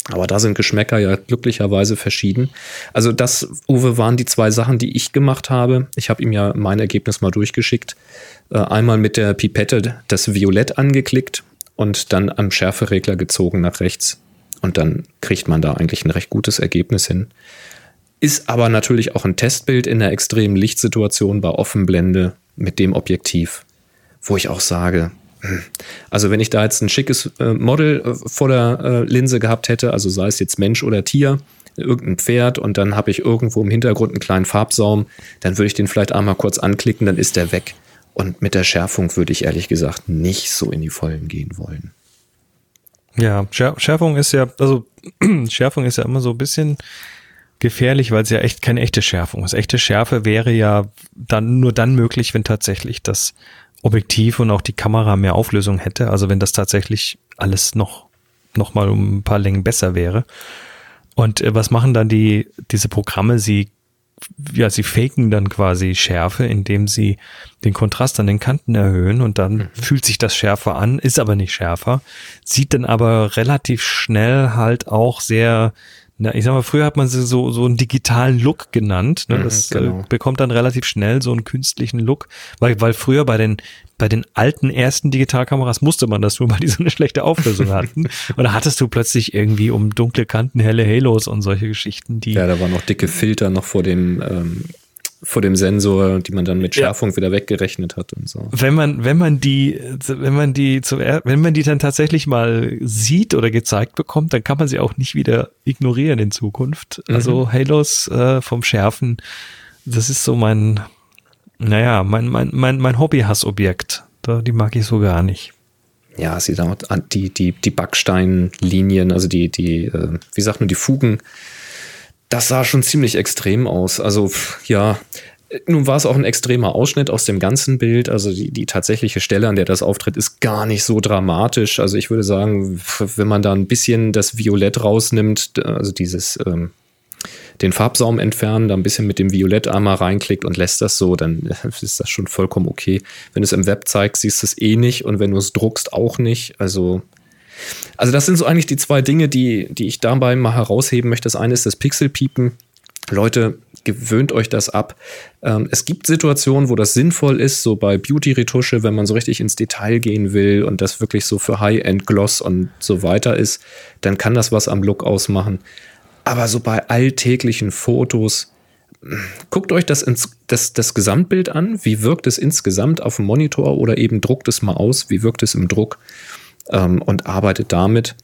Aber da sind Geschmäcker ja glücklicherweise verschieden. Also das, Uwe, waren die zwei Sachen, die ich gemacht habe. Ich habe ihm ja mein Ergebnis mal durchgeschickt. Äh, einmal mit der Pipette das Violett angeklickt und dann am Schärferegler gezogen nach rechts. Und dann kriegt man da eigentlich ein recht gutes Ergebnis hin. Ist aber natürlich auch ein Testbild in der extremen Lichtsituation bei Offenblende mit dem Objektiv, wo ich auch sage, also wenn ich da jetzt ein schickes äh, Model äh, vor der äh, Linse gehabt hätte, also sei es jetzt Mensch oder Tier, irgendein Pferd und dann habe ich irgendwo im Hintergrund einen kleinen Farbsaum, dann würde ich den vielleicht einmal kurz anklicken, dann ist der weg. Und mit der Schärfung würde ich ehrlich gesagt nicht so in die Vollen gehen wollen. Ja, Schärfung ist ja, also Schärfung ist ja immer so ein bisschen gefährlich, weil es ja echt keine echte Schärfung ist. Echte Schärfe wäre ja dann nur dann möglich, wenn tatsächlich das Objektiv und auch die Kamera mehr Auflösung hätte. Also wenn das tatsächlich alles noch, noch mal um ein paar Längen besser wäre. Und äh, was machen dann die, diese Programme? Sie, ja, sie faken dann quasi Schärfe, indem sie den Kontrast an den Kanten erhöhen und dann mhm. fühlt sich das schärfer an, ist aber nicht schärfer, sieht dann aber relativ schnell halt auch sehr na, ich sag mal, früher hat man sie so, so einen digitalen Look genannt. Ne? Mhm, das äh, genau. äh, bekommt dann relativ schnell so einen künstlichen Look, weil, weil früher bei den, bei den alten ersten Digitalkameras musste man das nur, weil die so eine schlechte Auflösung hatten. und da hattest du plötzlich irgendwie um dunkle Kanten helle Halos und solche Geschichten, die. Ja, da waren noch dicke Filter noch vor dem ähm, vor dem Sensor, die man dann mit Schärfung ja. wieder weggerechnet hat und so. Wenn man, wenn man die, wenn man die, wenn man die dann tatsächlich mal sieht oder gezeigt bekommt, dann kann man sie auch nicht wieder ignorieren in Zukunft. Mhm. Also Halos äh, vom Schärfen, das ist so mein, naja, mein, mein, mein, mein Hobby-Hassobjekt. Die mag ich so gar nicht. Ja, sie die, die, die Backsteinlinien, also die, die, äh, wie sagt man, die Fugen, das sah schon ziemlich extrem aus. Also ja, nun war es auch ein extremer Ausschnitt aus dem ganzen Bild. Also die, die tatsächliche Stelle, an der das auftritt, ist gar nicht so dramatisch. Also ich würde sagen, wenn man da ein bisschen das Violett rausnimmt, also dieses ähm, den Farbsaum entfernen, da ein bisschen mit dem Violett einmal reinklickt und lässt das so, dann ist das schon vollkommen okay. Wenn du es im Web zeigst, siehst du es eh nicht und wenn du es druckst, auch nicht. Also also das sind so eigentlich die zwei Dinge, die, die ich dabei mal herausheben möchte. Das eine ist das Pixelpiepen. Leute, gewöhnt euch das ab. Ähm, es gibt Situationen, wo das sinnvoll ist, so bei Beauty-Retusche, wenn man so richtig ins Detail gehen will und das wirklich so für High-End-Gloss und so weiter ist, dann kann das was am Look ausmachen. Aber so bei alltäglichen Fotos, guckt euch das, ins, das, das Gesamtbild an. Wie wirkt es insgesamt auf dem Monitor oder eben druckt es mal aus? Wie wirkt es im Druck? Ähm, und arbeitet damit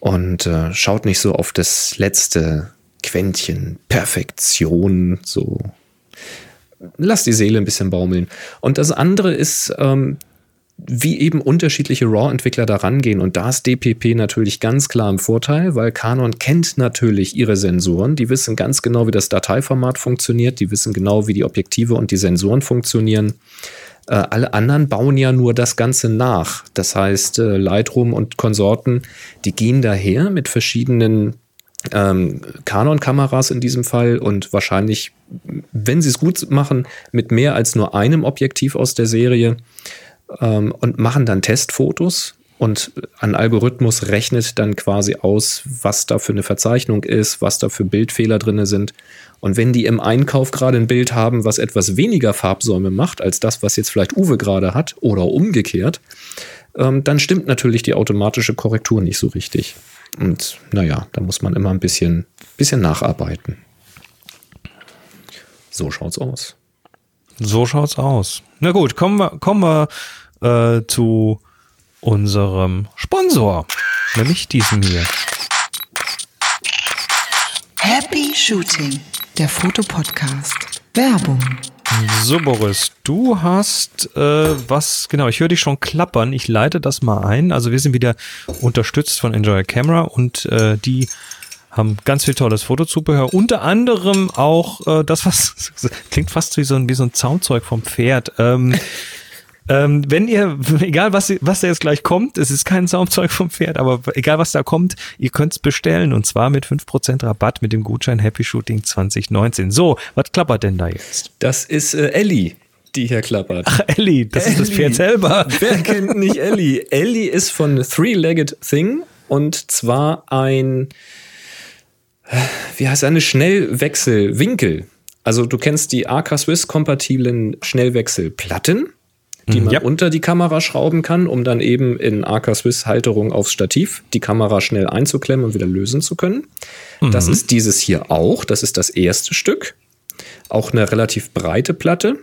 und äh, schaut nicht so auf das letzte Quäntchen Perfektion, so lass die Seele ein bisschen baumeln. Und das andere ist, ähm, wie eben unterschiedliche RAW-Entwickler da rangehen. Und da ist DPP natürlich ganz klar im Vorteil, weil Canon kennt natürlich ihre Sensoren. Die wissen ganz genau, wie das Dateiformat funktioniert. Die wissen genau, wie die Objektive und die Sensoren funktionieren. Äh, alle anderen bauen ja nur das Ganze nach. Das heißt, äh, Lightroom und Konsorten, die gehen daher mit verschiedenen ähm, Canon-Kameras in diesem Fall und wahrscheinlich, wenn sie es gut machen, mit mehr als nur einem Objektiv aus der Serie ähm, und machen dann Testfotos und ein Algorithmus rechnet dann quasi aus, was da für eine Verzeichnung ist, was da für Bildfehler drin sind. Und wenn die im Einkauf gerade ein Bild haben, was etwas weniger Farbsäume macht als das, was jetzt vielleicht Uwe gerade hat oder umgekehrt, ähm, dann stimmt natürlich die automatische Korrektur nicht so richtig. Und naja, da muss man immer ein bisschen, bisschen nacharbeiten. So schaut's aus. So schaut's aus. Na gut, kommen wir, kommen wir äh, zu unserem Sponsor, nämlich diesem hier. Happy Shooting, der Fotopodcast. Werbung. So, Boris, du hast äh, was, genau, ich höre dich schon klappern. Ich leite das mal ein. Also wir sind wieder unterstützt von Enjoy Camera und äh, die haben ganz viel tolles Fotozubehör. Unter anderem auch äh, das, was klingt fast wie so ein, wie so ein Zaumzeug vom Pferd. Ähm, ähm, wenn ihr, egal was, was da jetzt gleich kommt, es ist kein Saumzeug vom Pferd, aber egal was da kommt, ihr könnt es bestellen und zwar mit 5% Rabatt mit dem Gutschein Happy Shooting 2019. So, was klappert denn da jetzt? Das ist äh, Ellie die hier klappert. Ach, Ellie, das Ellie. ist das Pferd selber. Wer kennt nicht Ellie? Ellie ist von Three-Legged Thing und zwar ein, wie heißt eine Schnellwechselwinkel. Also du kennst die AK Swiss kompatiblen Schnellwechselplatten die man ja. unter die Kamera schrauben kann, um dann eben in AK Swiss Halterung aufs Stativ die Kamera schnell einzuklemmen und wieder lösen zu können. Mhm. Das ist dieses hier auch. Das ist das erste Stück. Auch eine relativ breite Platte.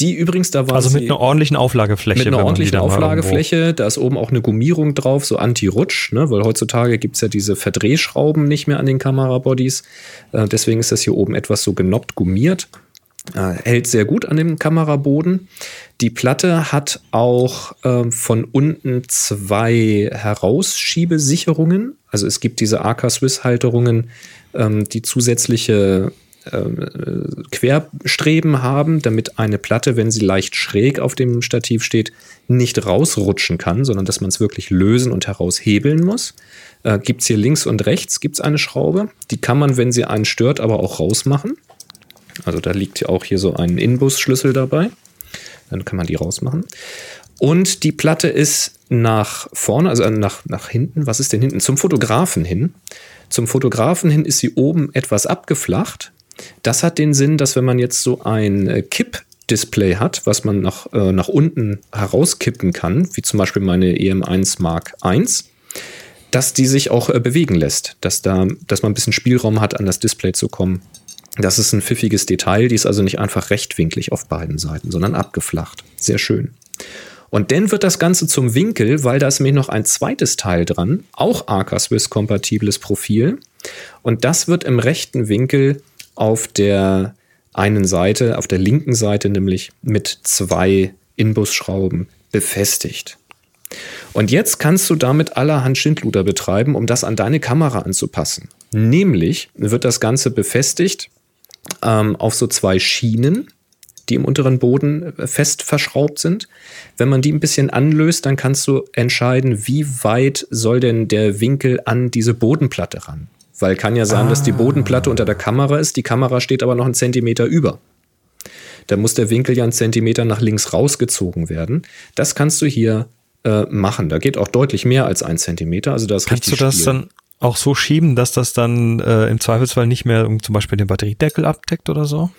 Die übrigens, da war Also mit einer ordentlichen Auflagefläche. Mit einer ordentlichen Auflagefläche. Da ist oben auch eine Gummierung drauf, so Anti-Rutsch, ne? weil heutzutage gibt es ja diese Verdrehschrauben nicht mehr an den Kamerabodies. Äh, deswegen ist das hier oben etwas so genoppt gummiert. Äh, hält sehr gut an dem Kameraboden. Die Platte hat auch äh, von unten zwei Herausschiebesicherungen. Also es gibt diese AK Swiss Halterungen, ähm, die zusätzliche äh, Querstreben haben, damit eine Platte, wenn sie leicht schräg auf dem Stativ steht, nicht rausrutschen kann, sondern dass man es wirklich lösen und heraushebeln muss. Äh, gibt es hier links und rechts gibt's eine Schraube. Die kann man, wenn sie einen stört, aber auch rausmachen. Also da liegt ja auch hier so ein Inbus-Schlüssel dabei. Dann kann man die rausmachen. Und die Platte ist nach vorne, also nach, nach hinten. Was ist denn hinten? Zum Fotografen hin. Zum Fotografen hin ist sie oben etwas abgeflacht. Das hat den Sinn, dass wenn man jetzt so ein äh, Kipp-Display hat, was man nach, äh, nach unten herauskippen kann, wie zum Beispiel meine EM1 Mark I, dass die sich auch äh, bewegen lässt, dass, da, dass man ein bisschen Spielraum hat, an das Display zu kommen. Das ist ein pfiffiges Detail, die ist also nicht einfach rechtwinklig auf beiden Seiten, sondern abgeflacht. Sehr schön. Und dann wird das Ganze zum Winkel, weil da ist nämlich noch ein zweites Teil dran, auch Arca Swiss kompatibles Profil. Und das wird im rechten Winkel auf der einen Seite, auf der linken Seite nämlich mit zwei Inbusschrauben befestigt. Und jetzt kannst du damit allerhand Schindluder betreiben, um das an deine Kamera anzupassen. Nämlich wird das Ganze befestigt ähm, auf so zwei Schienen, die im unteren Boden äh, fest verschraubt sind. Wenn man die ein bisschen anlöst, dann kannst du entscheiden, wie weit soll denn der Winkel an diese Bodenplatte ran. Weil kann ja sein, ah. dass die ah. Bodenplatte unter der Kamera ist, die Kamera steht aber noch einen Zentimeter über. Da muss der Winkel ja einen Zentimeter nach links rausgezogen werden. Das kannst du hier äh, machen. Da geht auch deutlich mehr als ein Zentimeter. Also das Kannst du das Spiel. dann auch so schieben, dass das dann äh, im Zweifelsfall nicht mehr zum Beispiel den Batteriedeckel abdeckt oder so?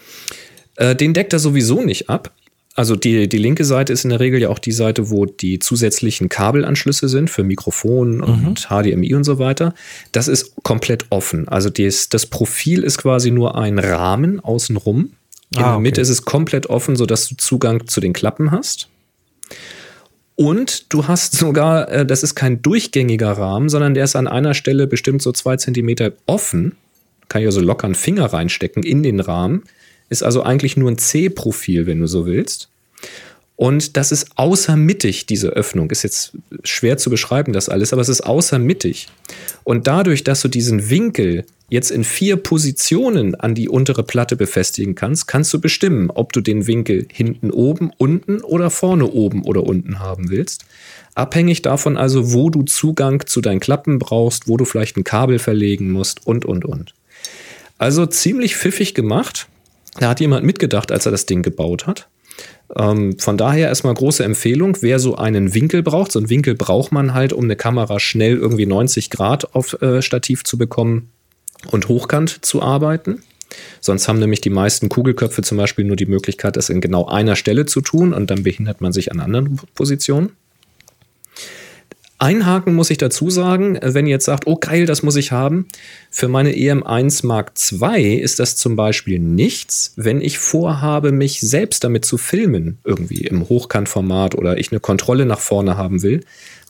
Äh, den deckt er sowieso nicht ab. also die, die linke Seite ist in der Regel ja auch die Seite, wo die zusätzlichen Kabelanschlüsse sind für Mikrofon und HDMI und so weiter. Das ist komplett offen. Also dies, das Profil ist quasi nur ein Rahmen außenrum. In Ah, der Mitte okay. ist es komplett offen, sodass du Zugang zu den Klappen hast. Und du hast sogar, äh, das ist kein durchgängiger Rahmen, sondern der ist an einer Stelle bestimmt so zwei Zentimeter offen. Kann ich also locker einen Finger reinstecken in den Rahmen. Ist also eigentlich nur ein C-Profil, wenn du so willst. Und das ist außermittig, diese Öffnung. Ist jetzt schwer zu beschreiben, das alles, aber es ist außermittig. Und dadurch, dass du diesen Winkel jetzt in vier Positionen an die untere Platte befestigen kannst, kannst du bestimmen, ob du den Winkel hinten oben, unten oder vorne oben oder unten haben willst. Abhängig davon also, wo du Zugang zu deinen Klappen brauchst, wo du vielleicht ein Kabel verlegen musst und, und, und. Also ziemlich pfiffig gemacht. Da hat jemand mitgedacht, als er das Ding gebaut hat. Ähm, von daher erstmal große Empfehlung, wer so einen Winkel braucht. So einen Winkel braucht man halt, um eine Kamera schnell irgendwie 90 Grad auf äh, Stativ zu bekommen und hochkant zu arbeiten. Sonst haben nämlich die meisten Kugelköpfe zum Beispiel nur die Möglichkeit, das in genau einer Stelle zu tun und dann behindert man sich an anderen Positionen. Einhaken muss ich dazu sagen, äh, wenn ihr jetzt sagt, oh geil, das muss ich haben. Für meine EM1 Mark II ist das zum Beispiel nichts, wenn ich vorhabe, mich selbst damit zu filmen, irgendwie im Hochkantformat oder ich eine Kontrolle nach vorne haben will,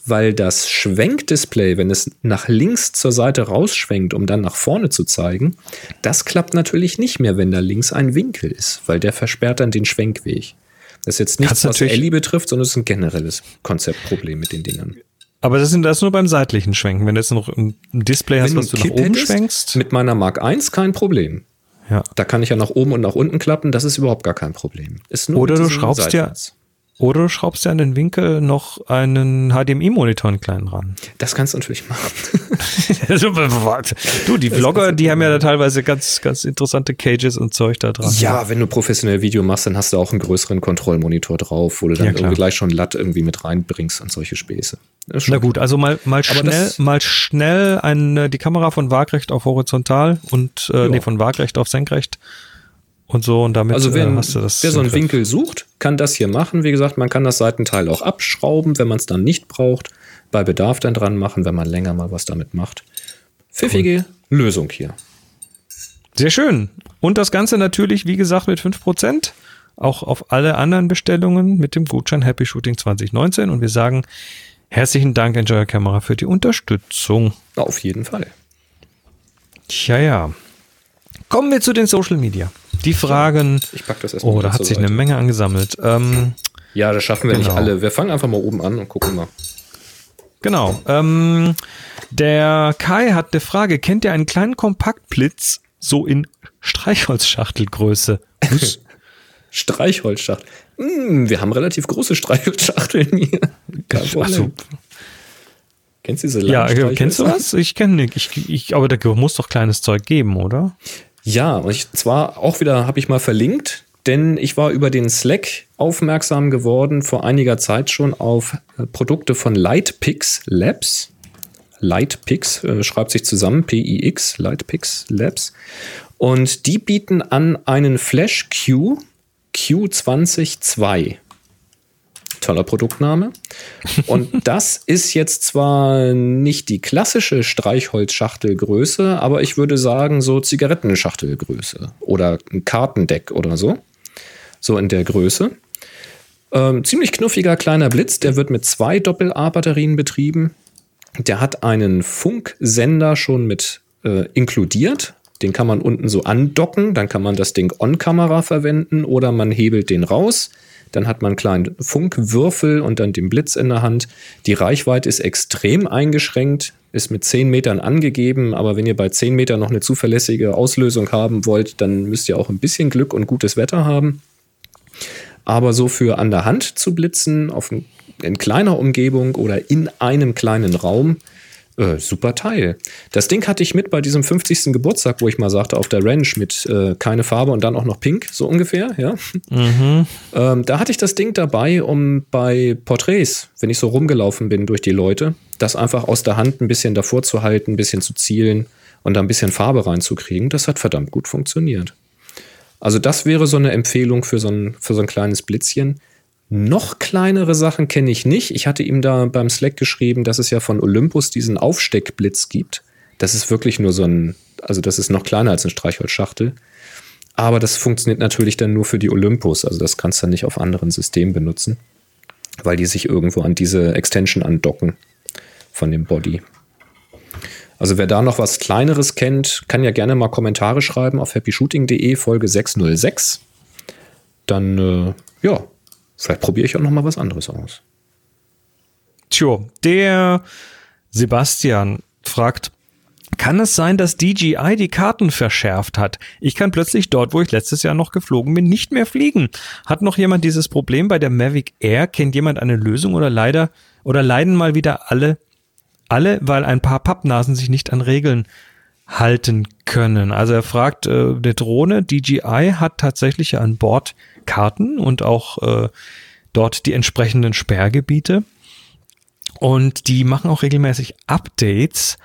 weil das Schwenkdisplay, wenn es nach links zur Seite rausschwenkt, um dann nach vorne zu zeigen, das klappt natürlich nicht mehr, wenn da links ein Winkel ist, weil der versperrt dann den Schwenkweg. Das ist jetzt nichts, was Ellie betrifft, sondern es ist ein generelles Konzeptproblem mit den Dingern. Aber das sind das nur beim seitlichen Schwenken. Wenn du jetzt noch ein Display hast, was du nach oben hättest, schwenkst. Mit meiner Mark I kein Problem. Ja. Da kann ich ja nach oben und nach unten klappen, das ist überhaupt gar kein Problem. Ist nur Oder du schraubst ja-. Oder du schraubst ja an den Winkel noch einen HDMI-Monitor einen kleinen ran. Das kannst du natürlich machen. du, die Vlogger, die haben ja da teilweise ganz, ganz interessante Cages und Zeug da dran. ja, wenn du professionell Video machst, dann hast du auch einen größeren Kontrollmonitor drauf, wo du dann Ja, irgendwie gleich schon Latt irgendwie mit reinbringst und solche Späße. Na gut, also mal, mal schnell, mal schnell eine, die Kamera von waagrecht auf horizontal und äh, nee, von waagrecht auf senkrecht und so und damit Also wer, äh, hast du das. wer so einen Griff. Winkel sucht, kann das hier machen. Wie gesagt, man kann das Seitenteil auch abschrauben, wenn man es dann nicht braucht. Bei Bedarf dann dran machen, wenn man länger mal was damit macht. Pfiffige Lösung hier. Sehr schön. Und das Ganze natürlich, wie gesagt, mit 5%. Auch auf alle anderen Bestellungen mit dem Gutschein Happy Shooting 2019. Und wir sagen herzlichen Dank, Enjoy Camera, für die Unterstützung. Auf jeden Fall. Tja, ja. Kommen wir zu den Social Media. Die Fragen. Ich pack das erstmal Oh, da hat sich Seite. eine Menge angesammelt. Ähm, Ja, das schaffen wir nicht Genau. alle. Wir fangen einfach mal oben an und gucken mal. Genau. Ähm, der Kai hat eine Frage. Kennt ihr einen kleinen Kompaktblitz so in Streichholzschachtelgröße? Streichholzschachtel. Hm, wir haben relativ große Streichholzschachteln hier. Kein Problem. Also, Kennst du diese ja, langen kennst du was? Ich kenne nicht. Ich, ich, aber da muss doch kleines Zeug geben, oder? Ja, und ich zwar auch wieder habe ich mal verlinkt, denn ich war über den Slack aufmerksam geworden vor einiger Zeit schon auf äh, Produkte von Lightpix Labs. Lightpix äh, schreibt sich zusammen, P-I-X, Lightpix Labs. Und die bieten an einen Flash Q Q202. Toller Produktname. Und das ist jetzt zwar nicht die klassische Streichholzschachtelgröße, aber ich würde sagen so Zigarettenschachtelgröße oder ein Kartendeck oder so. So in der Größe. Ähm, ziemlich knuffiger kleiner Blitz, der wird mit zwei Doppel-A-Batterien betrieben. Der hat einen Funksender schon mit äh, inkludiert. Den kann man unten so andocken, dann kann man das Ding on-Kamera verwenden oder man hebelt den raus. Dann hat man einen kleinen Funkwürfel und dann den Blitz in der Hand. Die Reichweite ist extrem eingeschränkt, ist mit 10 Metern angegeben, aber wenn ihr bei 10 Metern noch eine zuverlässige Auslösung haben wollt, dann müsst ihr auch ein bisschen Glück und gutes Wetter haben. Aber so für an der Hand zu blitzen, auf ein, in kleiner Umgebung oder in einem kleinen Raum, äh, super Teil. Das Ding hatte ich mit bei diesem 50. Geburtstag, wo ich mal sagte, auf der Ranch mit äh, keine Farbe und dann auch noch pink, so ungefähr, ja. Ähm, da hatte ich das Ding dabei, um bei Porträts, wenn ich so rumgelaufen bin durch die Leute, das einfach aus der Hand ein bisschen davor zu halten, ein bisschen zu zielen und da ein bisschen Farbe reinzukriegen. Das hat verdammt gut funktioniert. Also das wäre so eine Empfehlung für so ein, für so ein kleines Blitzchen. Noch kleinere Sachen kenne ich nicht. Ich hatte ihm da beim Slack geschrieben, dass es ja von Olympus diesen Aufsteckblitz gibt. Das ist wirklich nur so ein, also das ist noch kleiner als eine Streichholzschachtel. Aber das funktioniert natürlich dann nur für die Olympus. Also das kannst du dann nicht auf anderen Systemen benutzen, weil die sich irgendwo an diese Extension andocken von dem Body. Also wer da noch was Kleineres kennt, kann ja gerne mal Kommentare schreiben auf happyshooting.de Folge 606. Dann, äh, ja, vielleicht probiere ich auch noch mal was anderes aus. Tjo, der Sebastian fragt, kann es sein, dass DJI die Karten verschärft hat? Ich kann plötzlich dort, wo ich letztes Jahr noch geflogen bin, nicht mehr fliegen. Hat noch jemand dieses Problem bei der Mavic Air? Kennt jemand eine Lösung oder leider oder leiden mal wieder alle alle, weil ein paar Pappnasen sich nicht an Regeln halten können. Also er fragt, äh, der Drohne DJI hat tatsächlich an Bord Karten und auch äh, dort die entsprechenden Sperrgebiete. Und die machen auch regelmäßig Updates.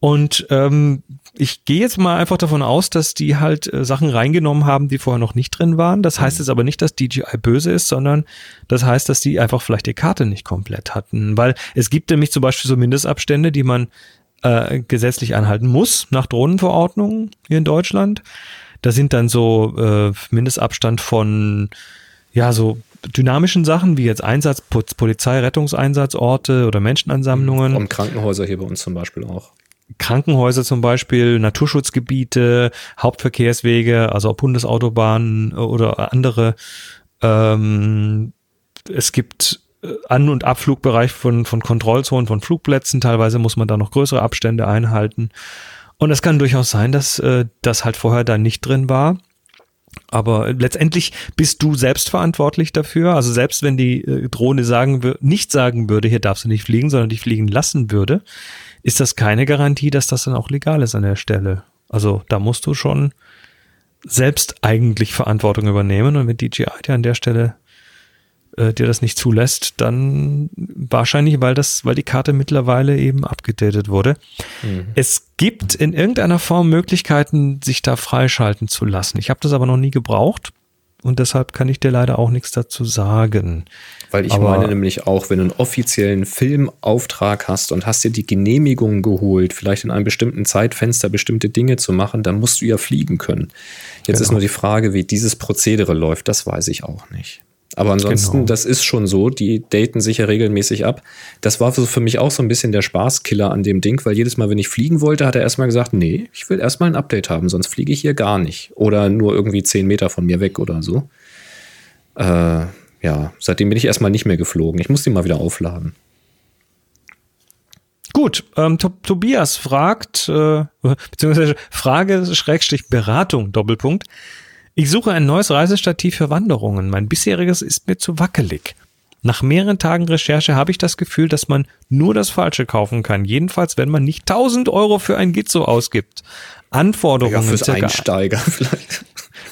Und ähm, ich gehe jetzt mal einfach davon aus, dass die halt äh, Sachen reingenommen haben, die vorher noch nicht drin waren. Das heißt jetzt aber nicht, dass DJI böse ist, sondern das heißt, dass die einfach vielleicht die Karte nicht komplett hatten. Weil es gibt nämlich zum Beispiel so Mindestabstände, die man äh, gesetzlich anhalten muss nach Drohnenverordnungen hier in Deutschland. Da sind dann so äh, Mindestabstand von ja so dynamischen Sachen wie jetzt Einsatz, Polizei, Rettungseinsatzorte oder Menschenansammlungen. Und Krankenhäuser hier bei uns zum Beispiel auch. Krankenhäuser zum Beispiel, Naturschutzgebiete, Hauptverkehrswege, also ob Bundesautobahnen oder andere. Ähm, es gibt äh, An- und Abflugbereich von, von Kontrollzonen, von Flugplätzen. Teilweise muss man da noch größere Abstände einhalten. Und es kann durchaus sein, dass äh, das halt vorher da nicht drin war. Aber letztendlich bist du selbst verantwortlich dafür. Also selbst wenn die äh, Drohne sagen nicht sagen würde, hier darfst du nicht fliegen, sondern dich fliegen lassen würde, ist das keine Garantie, dass das dann auch legal ist an der Stelle. Also da musst du schon selbst eigentlich Verantwortung übernehmen und wenn DJI dir an der Stelle äh, dir das nicht zulässt, dann wahrscheinlich, weil das, weil die Karte mittlerweile eben abgedatet wurde. Mhm. Es gibt in irgendeiner Form Möglichkeiten, sich da freischalten zu lassen. Ich habe das aber noch nie gebraucht und deshalb kann ich dir leider auch nichts dazu sagen. Weil ich Aber meine nämlich auch, wenn du einen offiziellen Filmauftrag hast und hast dir die Genehmigung geholt, vielleicht in einem bestimmten Zeitfenster bestimmte Dinge zu machen, dann musst du ja fliegen können. Jetzt genau. ist nur die Frage, wie dieses Prozedere läuft, das weiß ich auch nicht. Aber ansonsten, genau. das ist schon so, die daten sich ja regelmäßig ab. Das war für mich auch so ein bisschen der Spaßkiller an dem Ding, weil jedes Mal, wenn ich fliegen wollte, hat er erstmal gesagt, nee, ich will erstmal ein Update haben, sonst fliege ich hier gar nicht. Oder nur irgendwie zehn Meter von mir weg oder so. Äh, ja, seitdem bin ich erstmal nicht mehr geflogen. Ich muss die mal wieder aufladen. Gut, ähm, Tobias fragt, äh, beziehungsweise Frage, Schrägstrich, Beratung, Doppelpunkt. Ich suche ein neues Reisestativ für Wanderungen. Mein bisheriges ist mir zu wackelig. Nach mehreren Tagen Recherche habe ich das Gefühl, dass man nur das Falsche kaufen kann. Jedenfalls, wenn man nicht 1000 Euro für ein Gizzo ausgibt. Anforderungen. Ja, fürs Einsteiger vielleicht.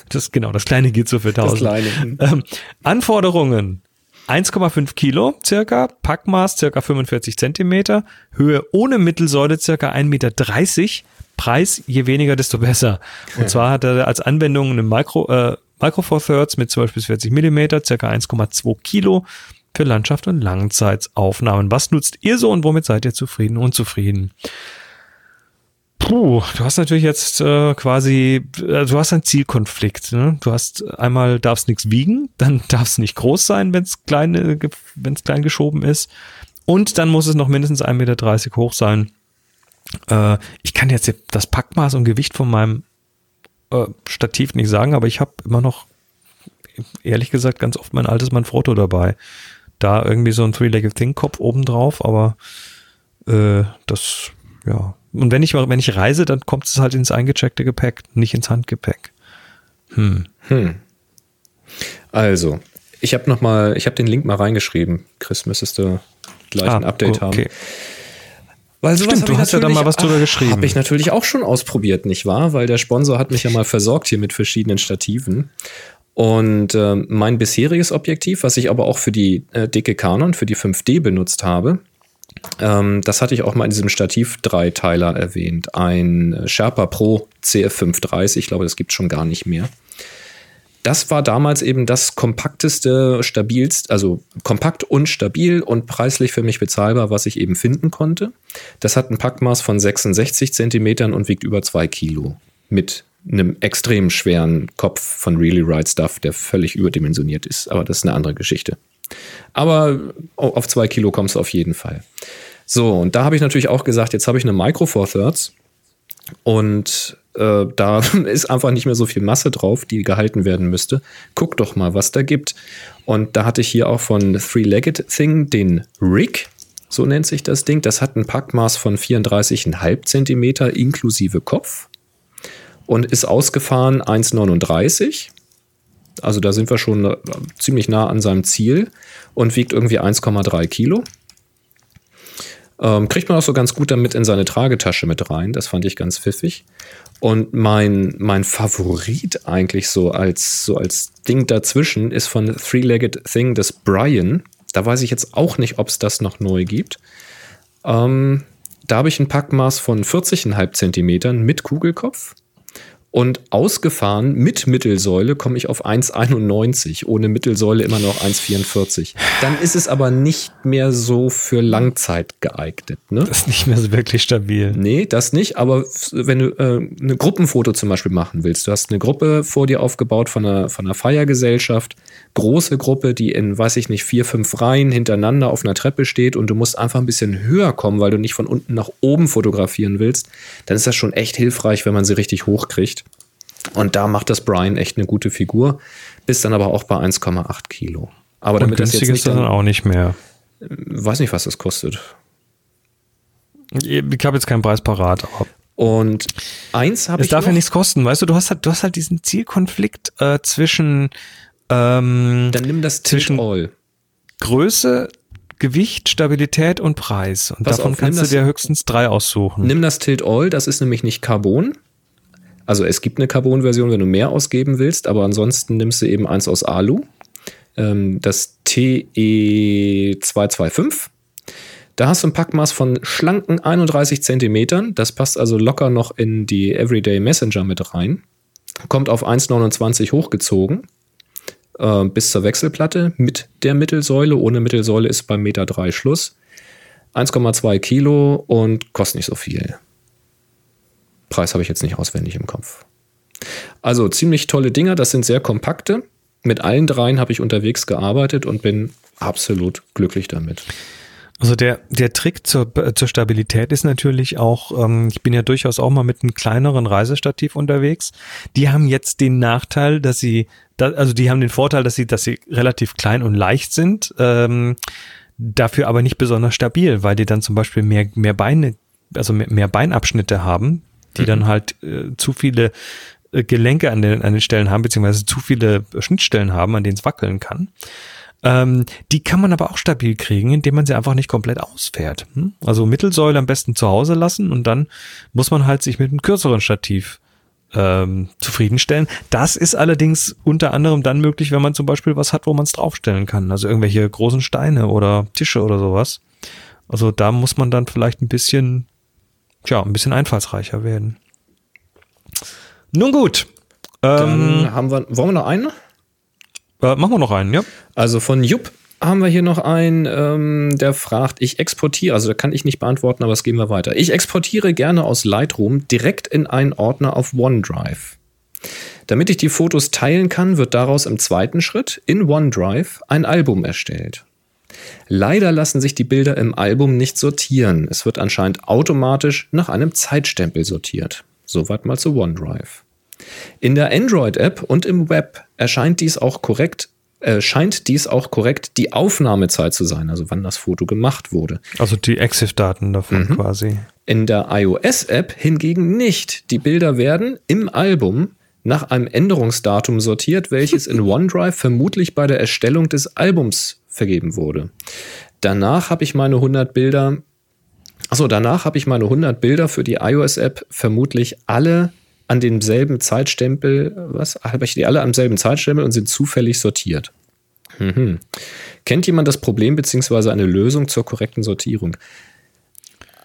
Das, genau, das kleine Gizzo für 1000. Das kleine. Ähm, Anforderungen. 1,5 Kilo circa, Packmaß circa 45 Zentimeter, Höhe ohne Mittelsäule circa 1,30 Meter, Preis, je weniger, desto besser. Und zwar hat er als Anwendung eine Micro, äh, Micro Four Thirds mit 12 bis 40 Millimeter, circa 1,2 Kilo für Landschaft und Langzeitaufnahmen. Was nutzt ihr so und womit seid ihr zufrieden, unzufrieden? Puh, du hast natürlich jetzt äh, quasi, äh, du hast einen Zielkonflikt. Ne? Du hast einmal darfst nichts wiegen, dann darf es nicht groß sein, wenn es klein, äh, klein geschoben ist. Und dann muss es noch mindestens 1,30 Meter hoch sein. Äh, ich kann jetzt das Packmaß und Gewicht von meinem äh, Stativ nicht sagen, aber ich habe immer noch, ehrlich gesagt, ganz oft mein altes Manfrotto dabei. Da irgendwie so ein Three-Legged Thing-Kopf oben drauf, aber äh, das, ja. Und wenn ich, wenn ich reise, dann kommt es halt ins eingecheckte Gepäck, nicht ins Handgepäck. Hm. Hm. Also, ich habe noch mal, ich habe den Link mal reingeschrieben. Chris, müsstest du gleich ah, ein Update okay. haben. Weil sowas Stimmt, du hast ja da mal was drüber geschrieben. Habe ich natürlich auch schon ausprobiert, nicht wahr? Weil der Sponsor hat mich ja mal versorgt hier mit verschiedenen Stativen. Und äh, mein bisheriges Objektiv, was ich aber auch für die äh, dicke Canon, für die 5D benutzt habe, ähm, das hatte ich auch mal in diesem das war damals eben das kompakteste, stabilst, also kompakt und stabil und preislich für mich bezahlbar, was ich eben finden konnte. Das hat ein Packmaß von 66 Zentimetern und wiegt über zwei Kilo mit einem extrem schweren Kopf von Really Right Stuff, der völlig überdimensioniert ist. Aber das ist eine andere Geschichte. Aber auf zwei Kilo kommst du auf jeden Fall. So, und da habe ich natürlich auch gesagt, jetzt habe ich eine Micro Four Thirds und äh, da ist einfach nicht mehr so viel Masse drauf, die gehalten werden müsste. Guck doch mal, was da gibt. Und da hatte ich hier auch von Three-Legged Thing den Rig, so nennt sich das Ding. Das hat ein Packmaß von 34,5 Zentimeter inklusive Kopf und ist ausgefahren 1,39. Also da sind wir schon äh, ziemlich nah an seinem Ziel und wiegt irgendwie 1,3 Kilo. Ähm, kriegt man auch so ganz gut damit in seine Tragetasche mit rein. Das fand ich ganz pfiffig. Und mein, mein Favorit eigentlich so als, so als Ding dazwischen ist von Three-Legged Thing das Brian. Da weiß ich jetzt auch nicht, ob es das noch neu gibt. Ähm, da habe ich ein Packmaß von 40,5 Zentimetern mit Kugelkopf. Und ausgefahren mit Mittelsäule komme ich auf 1,91, ohne Mittelsäule immer noch 1,44. Dann ist es aber nicht mehr so für Langzeit geeignet. Ne? Das ist nicht mehr so wirklich stabil. Nee, das nicht. Aber wenn du äh, eine Gruppenfoto zum Beispiel machen willst, du hast eine Gruppe vor dir aufgebaut von einer, von einer Feiergesellschaft, große Gruppe, die in, weiß ich nicht, vier, fünf Reihen hintereinander auf einer Treppe steht und du musst einfach ein bisschen höher kommen, weil du nicht von unten nach oben fotografieren willst, dann ist das schon echt hilfreich, wenn man sie richtig hochkriegt. Und da macht das Brian echt eine gute Figur, bis dann aber auch bei 1,8 Kilo. Aber damit das jetzt nicht dann, dann auch nicht mehr. Weiß nicht, was das kostet. Ich habe jetzt keinen Preis parat. Und eins habe ich. Es darf ja nichts kosten, weißt du, du hast halt, du hast halt diesen Zielkonflikt äh, zwischen ähm, Dann nimm das zwischen All. Größe, Gewicht, Stabilität und Preis. Und Pass davon auf, kannst du dir höchstens drei aussuchen. Nimm das Tilt All, das ist nämlich nicht Carbon. Also es gibt eine Carbon-Version, wenn du mehr ausgeben willst, aber ansonsten nimmst du eben eins aus Alu. Ähm, das TE225. Da hast du ein Packmaß von schlanken 31 Zentimetern. Das passt also locker noch in die Everyday Messenger mit rein. Kommt auf 1,29 hochgezogen äh, bis zur Wechselplatte mit der Mittelsäule. Ohne Mittelsäule ist beim Meter 3 Schluss. 1,2 Kilo und kostet nicht so viel. Preis habe ich jetzt nicht auswendig im Kopf. Also ziemlich tolle Dinger, das sind sehr kompakte. Mit allen dreien habe ich unterwegs gearbeitet und bin absolut glücklich damit. Also der, der Trick zur, zur Stabilität ist natürlich auch, ähm, ich bin ja durchaus auch mal mit einem kleineren Reisestativ unterwegs. Die haben jetzt den Nachteil, dass sie, da, also die haben den Vorteil, dass sie, dass sie relativ klein und leicht sind, ähm, dafür aber nicht besonders stabil, weil die dann zum Beispiel mehr, mehr Beine, also mehr, mehr Beinabschnitte haben, die mhm. dann halt äh, zu viele äh, Gelenke an den, an den Stellen haben, beziehungsweise zu viele Schnittstellen haben, an denen es wackeln kann. Ähm, die kann man aber auch stabil kriegen, indem man sie einfach nicht komplett ausfährt. Hm? Also Mittelsäule am besten zu Hause lassen und dann muss man halt sich mit einem kürzeren Stativ ähm, zufriedenstellen. Das ist allerdings unter anderem dann möglich, wenn man zum Beispiel was hat, wo man es draufstellen kann. Also irgendwelche großen Steine oder Tische oder sowas. Also da muss man dann vielleicht ein bisschen, tja, ein bisschen einfallsreicher werden. Nun gut. Dann ähm, haben wir, wollen wir noch eine? Äh, machen wir noch einen, ja. Also von Jupp haben wir hier noch einen, ähm, der fragt, ich exportiere, also da kann ich nicht beantworten, aber es gehen wir weiter. Ich exportiere gerne aus Lightroom direkt in einen Ordner auf OneDrive. Damit ich die Fotos teilen kann, wird daraus im zweiten Schritt in OneDrive ein Album erstellt. Leider lassen sich die Bilder im Album nicht sortieren. Es wird anscheinend automatisch nach einem Zeitstempel sortiert. Soweit mal zu OneDrive. In der Android-App und im Web erscheint dies auch korrekt, äh, scheint dies auch korrekt die Aufnahmezeit zu sein, also wann das Foto gemacht wurde. Also die EXIF-Daten davon mhm. quasi. In der iOS-App hingegen nicht. Die Bilder werden im Album nach einem Änderungsdatum sortiert, welches in OneDrive vermutlich bei der Erstellung des Albums vergeben wurde. Danach habe ich meine 100 Bilder, achso, danach habe ich meine 100 Bilder für die iOS-App vermutlich alle an demselben Zeitstempel, was? Habe ich die alle am selben Zeitstempel und sind zufällig sortiert. Mhm. Kennt jemand das Problem bzw. eine Lösung zur korrekten Sortierung?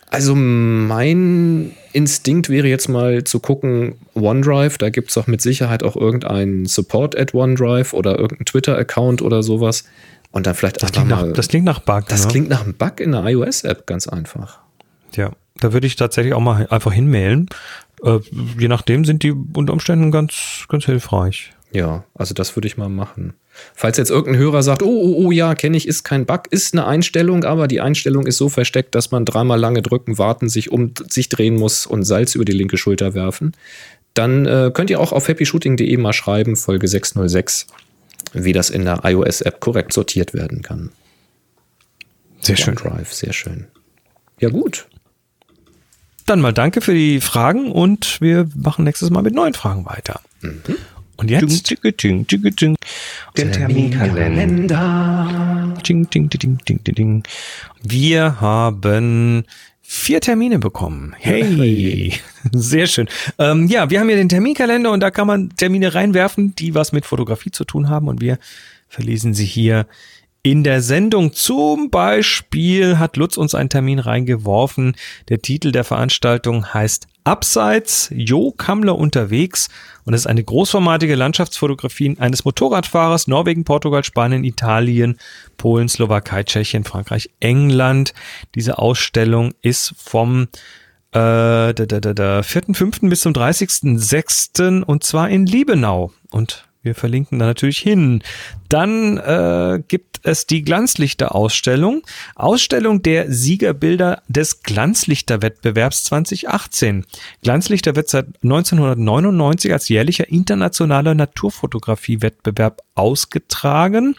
Also mein Instinkt wäre jetzt mal zu gucken, OneDrive, da gibt es doch mit Sicherheit auch irgendeinen Support at OneDrive oder irgendeinen Twitter-Account oder sowas. Und dann vielleicht Das klingt, nach, mal. das klingt nach Bug. das ne? klingt nach einem Bug in der iOS-App, ganz einfach. Ja, da würde ich tatsächlich auch mal einfach hinmailen. Äh, je nachdem sind die unter Umständen ganz, ganz hilfreich. Ja, also das würde ich mal machen. Falls jetzt irgendein Hörer sagt, oh, oh, oh, ja, kenne ich, ist kein Bug, ist eine Einstellung, aber die Einstellung ist so versteckt, dass man dreimal lange drücken, warten, sich um sich drehen muss und Salz über die linke Schulter werfen, dann äh, könnt ihr auch auf happyshooting.de mal schreiben, Folge 606, wie das in der iOS-App korrekt sortiert werden kann. Sehr schön. OneDrive, sehr schön. Ja, gut. Dann mal danke für die Fragen und wir machen nächstes Mal mit neuen Fragen weiter. Und jetzt Der Terminkalender. Ding, ding, ding, ding, ding, ding. Wir haben vier Termine bekommen. Hey, sehr schön. Ähm, ja, wir haben hier den Terminkalender und da kann man Termine reinwerfen, die was mit Fotografie zu tun haben und wir verlesen sie hier in der Sendung. Zum Beispiel hat Lutz uns einen Termin reingeworfen. Der Titel der Veranstaltung heißt Abseits Jo Kammler unterwegs und es ist eine großformatige Landschaftsfotografie eines Motorradfahrers Norwegen, Portugal, Spanien, Italien, Polen, Slowakei, Tschechien, Frankreich, England. Diese Ausstellung ist vom äh, der, der, der, der 4.5. bis zum 30.6. und zwar in Liebenau. Und wir verlinken da natürlich hin. Dann äh, gibt es die Glanzlichter-Ausstellung. Ausstellung der Siegerbilder des Glanzlichter-Wettbewerbs 2018. Glanzlichter wird seit 1999 als jährlicher internationaler Naturfotografie-Wettbewerb ausgetragen.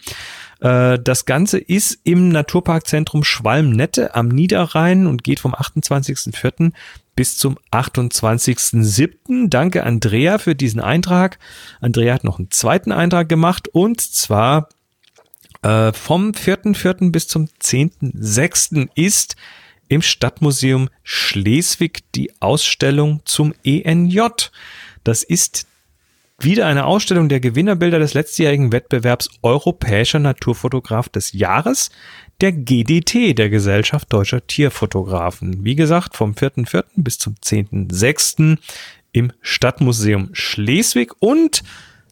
Äh, Das Ganze ist im Naturparkzentrum Schwalm-Nette am Niederrhein und geht vom 28.04. bis zum 28.07. Danke Andrea für diesen Eintrag. Andrea hat noch einen zweiten Eintrag gemacht und zwar äh, vom 4.4. bis zum 10.6. ist im Stadtmuseum Schleswig die Ausstellung zum ENJ. Das ist wieder eine Ausstellung der Gewinnerbilder des letztjährigen Wettbewerbs Europäischer Naturfotograf des Jahres, der GDT, der Gesellschaft Deutscher Tierfotografen. Wie gesagt, vom 4.4. bis zum 10.6. im Stadtmuseum Schleswig und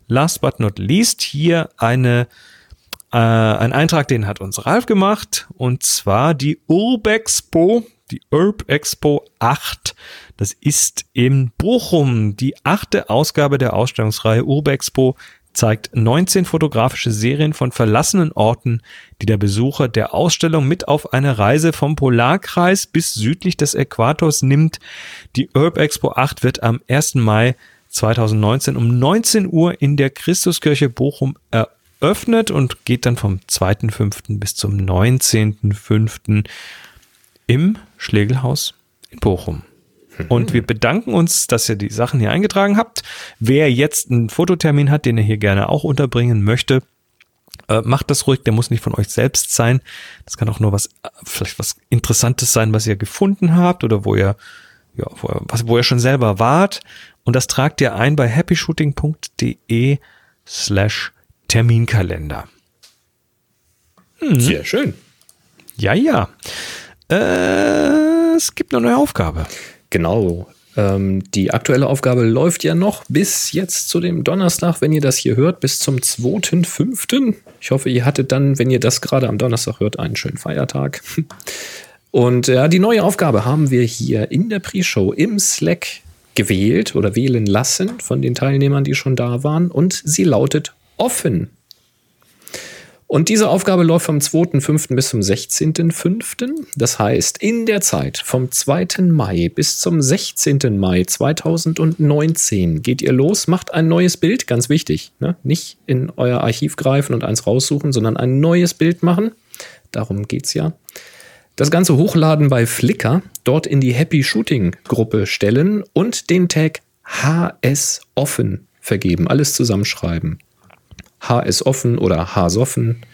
last but not least hier eine äh, ein Eintrag, den hat uns Ralf gemacht, und zwar die Urbexpo, die Urb Expo 8. Das ist in Bochum. Die achte Ausgabe der Ausstellungsreihe Urbexpo zeigt 19 fotografische Serien von verlassenen Orten, die der Besucher der Ausstellung mit auf eine Reise vom Polarkreis bis südlich des Äquators nimmt. Die Urb Expo 8 wird am 1. Mai 2019 um 19 Uhr in der Christuskirche Bochum eröffnet und geht dann vom 2.5. bis zum 19.5. im Schlegelhaus in Bochum. Und wir bedanken uns, dass ihr die Sachen hier eingetragen habt. Wer jetzt einen Fototermin hat, den er hier gerne auch unterbringen möchte, äh, macht das ruhig. Der muss nicht von euch selbst sein. Das kann auch nur was, vielleicht was Interessantes sein, was ihr gefunden habt oder wo ihr, ja, wo ihr, was, wo ihr schon selber wart. Und das tragt ihr ein bei happyshooting.de slash Terminkalender. Sehr schön. Ja, ja. Äh, es gibt eine neue Aufgabe. Genau. Ähm, die aktuelle Aufgabe läuft ja noch bis jetzt zu dem Donnerstag, wenn ihr das hier hört, bis zum 2.5. Ich hoffe, ihr hattet dann, wenn ihr das gerade am Donnerstag hört, einen schönen Feiertag. Und ja, die neue Aufgabe haben wir hier in der Pre-Show im Slack gewählt oder wählen lassen von den Teilnehmern, die schon da waren. Und sie lautet offen. Und diese Aufgabe läuft vom 2.5. bis zum 16.5. Das heißt, in der Zeit vom 2. Mai bis zum 16. Mai 2019 geht ihr los, macht ein neues Bild, ganz wichtig. Ne? Nicht in euer Archiv greifen und eins raussuchen, sondern ein neues Bild machen. Darum geht's ja. Das Ganze hochladen bei Flickr, dort in die Happy Shooting Gruppe stellen und den Tag HS offen vergeben. Alles zusammenschreiben. HS offen oder Hasoffen,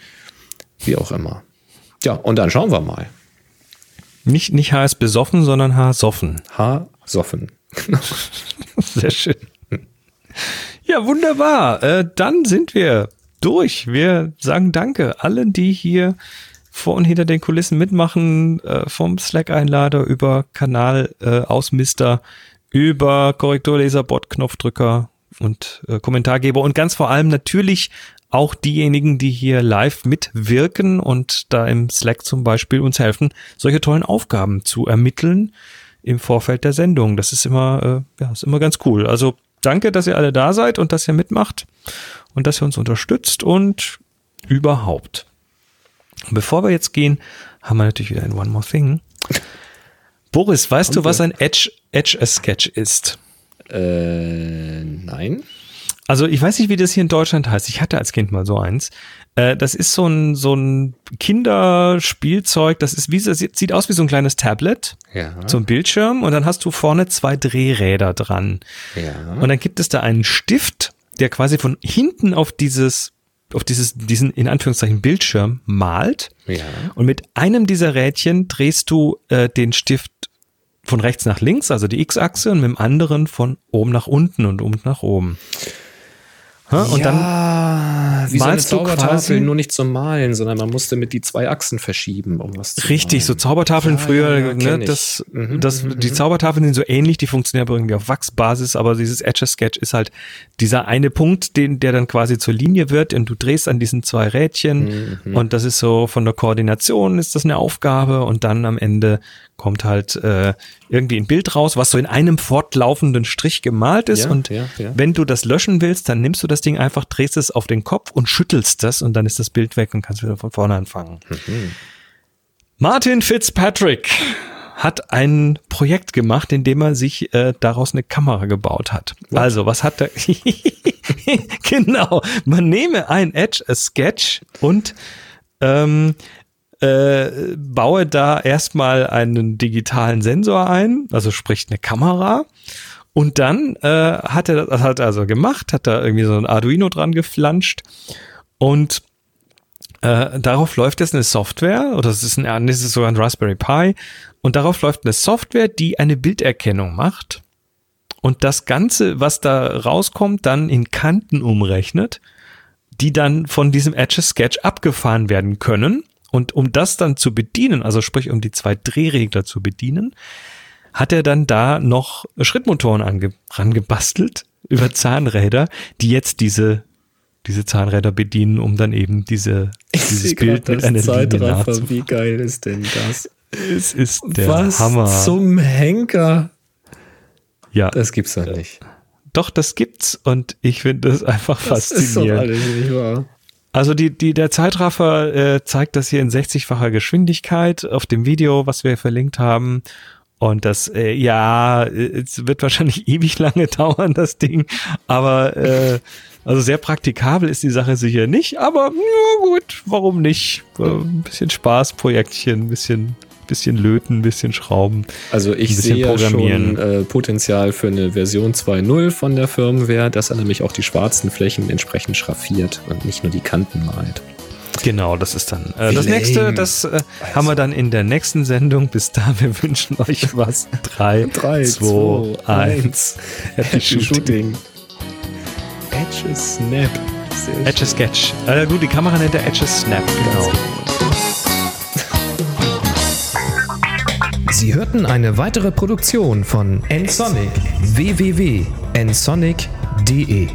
wie auch immer. Ja, und dann schauen wir mal. Nicht, nicht HS besoffen, sondern Hasoffen. Hasoffen. Sehr schön. Ja, wunderbar. Äh, dann sind wir durch. Wir sagen Danke allen, die hier vor und hinter den Kulissen mitmachen, äh, vom Slack-Einlader über Kanal-Ausmister, äh, über Korrekturleser, Bot-Knopfdrücker und äh, Kommentargeber und ganz vor allem natürlich auch diejenigen, die hier live mitwirken und da im Slack zum Beispiel uns helfen, solche tollen Aufgaben zu ermitteln im Vorfeld der Sendung. Das ist immer, äh, ja, ist immer ganz cool. Also danke, dass ihr alle da seid und dass ihr mitmacht und dass ihr uns unterstützt und überhaupt. Bevor wir jetzt gehen, haben wir natürlich wieder ein One More Thing. Boris, weißt haben du, was ein Edge, Edge a Sketch ist? Äh, nein. Also ich weiß nicht, wie das hier in Deutschland heißt. Ich hatte als Kind mal so eins. Äh, das ist so ein, so ein Kinderspielzeug. Das ist wie, das sieht aus wie so ein kleines Tablet ja. zum Bildschirm und dann hast du vorne zwei Drehräder dran. Ja. Und dann gibt es da einen Stift, der quasi von hinten auf dieses auf dieses, diesen in Anführungszeichen Bildschirm malt. Ja. Und mit einem dieser Rädchen drehst du äh, den Stift von rechts nach links, also die X-Achse, und mit dem anderen von oben nach unten und unten nach oben. Und ja, dann wie malst so eine du Zaubertafel, nur nicht zum Malen, sondern man musste mit die zwei Achsen verschieben, um was zu Richtig, so malen. Zaubertafeln Ja, früher, ja, ne, das, Mhm, das, mhm, die mhm. Zaubertafeln sind so ähnlich, die funktionieren aber irgendwie auf Wachsbasis, aber dieses Etch-a-Sketch ist halt dieser eine Punkt, den, der dann quasi zur Linie wird und du drehst an diesen zwei Rädchen Mhm. und das ist so von der Koordination ist das eine Aufgabe und dann am Ende kommt halt äh, irgendwie ein Bild raus, was so in einem fortlaufenden Strich gemalt ist und wenn du das löschen willst, dann nimmst du das Ding einfach, drehst es auf den Kopf und schüttelst das und dann ist das Bild weg und kannst wieder von vorne anfangen. Martin Fitzpatrick hat ein Projekt gemacht, in dem er sich äh, daraus eine Kamera gebaut hat. Also, was hat er? genau, man nehme ein Edge, a Sketch und ähm, äh, baue da erstmal einen digitalen Sensor ein, also sprich eine Kamera. Und dann äh, hat er das hat er also gemacht, hat da irgendwie so ein Arduino dran geflanscht. Und äh, darauf läuft jetzt eine Software, oder es ist, ein, es ist sogar ein Raspberry Pi, und darauf läuft eine Software, die eine Bilderkennung macht. Und das Ganze, was da rauskommt, dann in Kanten umrechnet, die dann von diesem Etch-a-Sketch abgefahren werden können. Und um das dann zu bedienen, also sprich um die zwei Drehregler zu bedienen, hat er dann da noch Schrittmotoren ange rangebastelt über Zahnräder, die jetzt diese diese Zahnräder bedienen, um dann eben diese, dieses Bild mit einer Zeitraffer. Wie geil ist denn das? Es ist der Was Hammer. zum Henker? ja, Das gibt's doch nicht. doch, das gibt's und ich finde das einfach Das ist doch faszinierend. alles nicht wahr. Also die, die, der Zeitraffer äh, zeigt das hier in 60-facher Geschwindigkeit auf dem Video, was wir verlinkt haben. Und das, äh, ja, es wird wahrscheinlich ewig lange dauern, das Ding. Aber äh, also sehr praktikabel ist die Sache sicher nicht. Aber ja, gut, warum nicht? Äh, ein bisschen Spaß, Projektchen, ein bisschen, bisschen löten, ein bisschen schrauben. Also ich Ein bisschen sehe ja programmieren. schon äh, Potenzial für eine Version 2.0 von der Firmware, dass er nämlich auch die schwarzen Flächen entsprechend schraffiert und nicht nur die Kanten malt. Genau, das ist dann äh, das nächste. Das äh, haben wir dann in der nächsten Sendung. Bis da, wir wünschen euch was. Drei, zwei, eins. Happy Shooting. Edge Snap. Edge Sketch. Äh, gut, die Kamera nennt er Edge Snap, genau. Sie hörten eine weitere Produktion von nsonic www.nsonic.de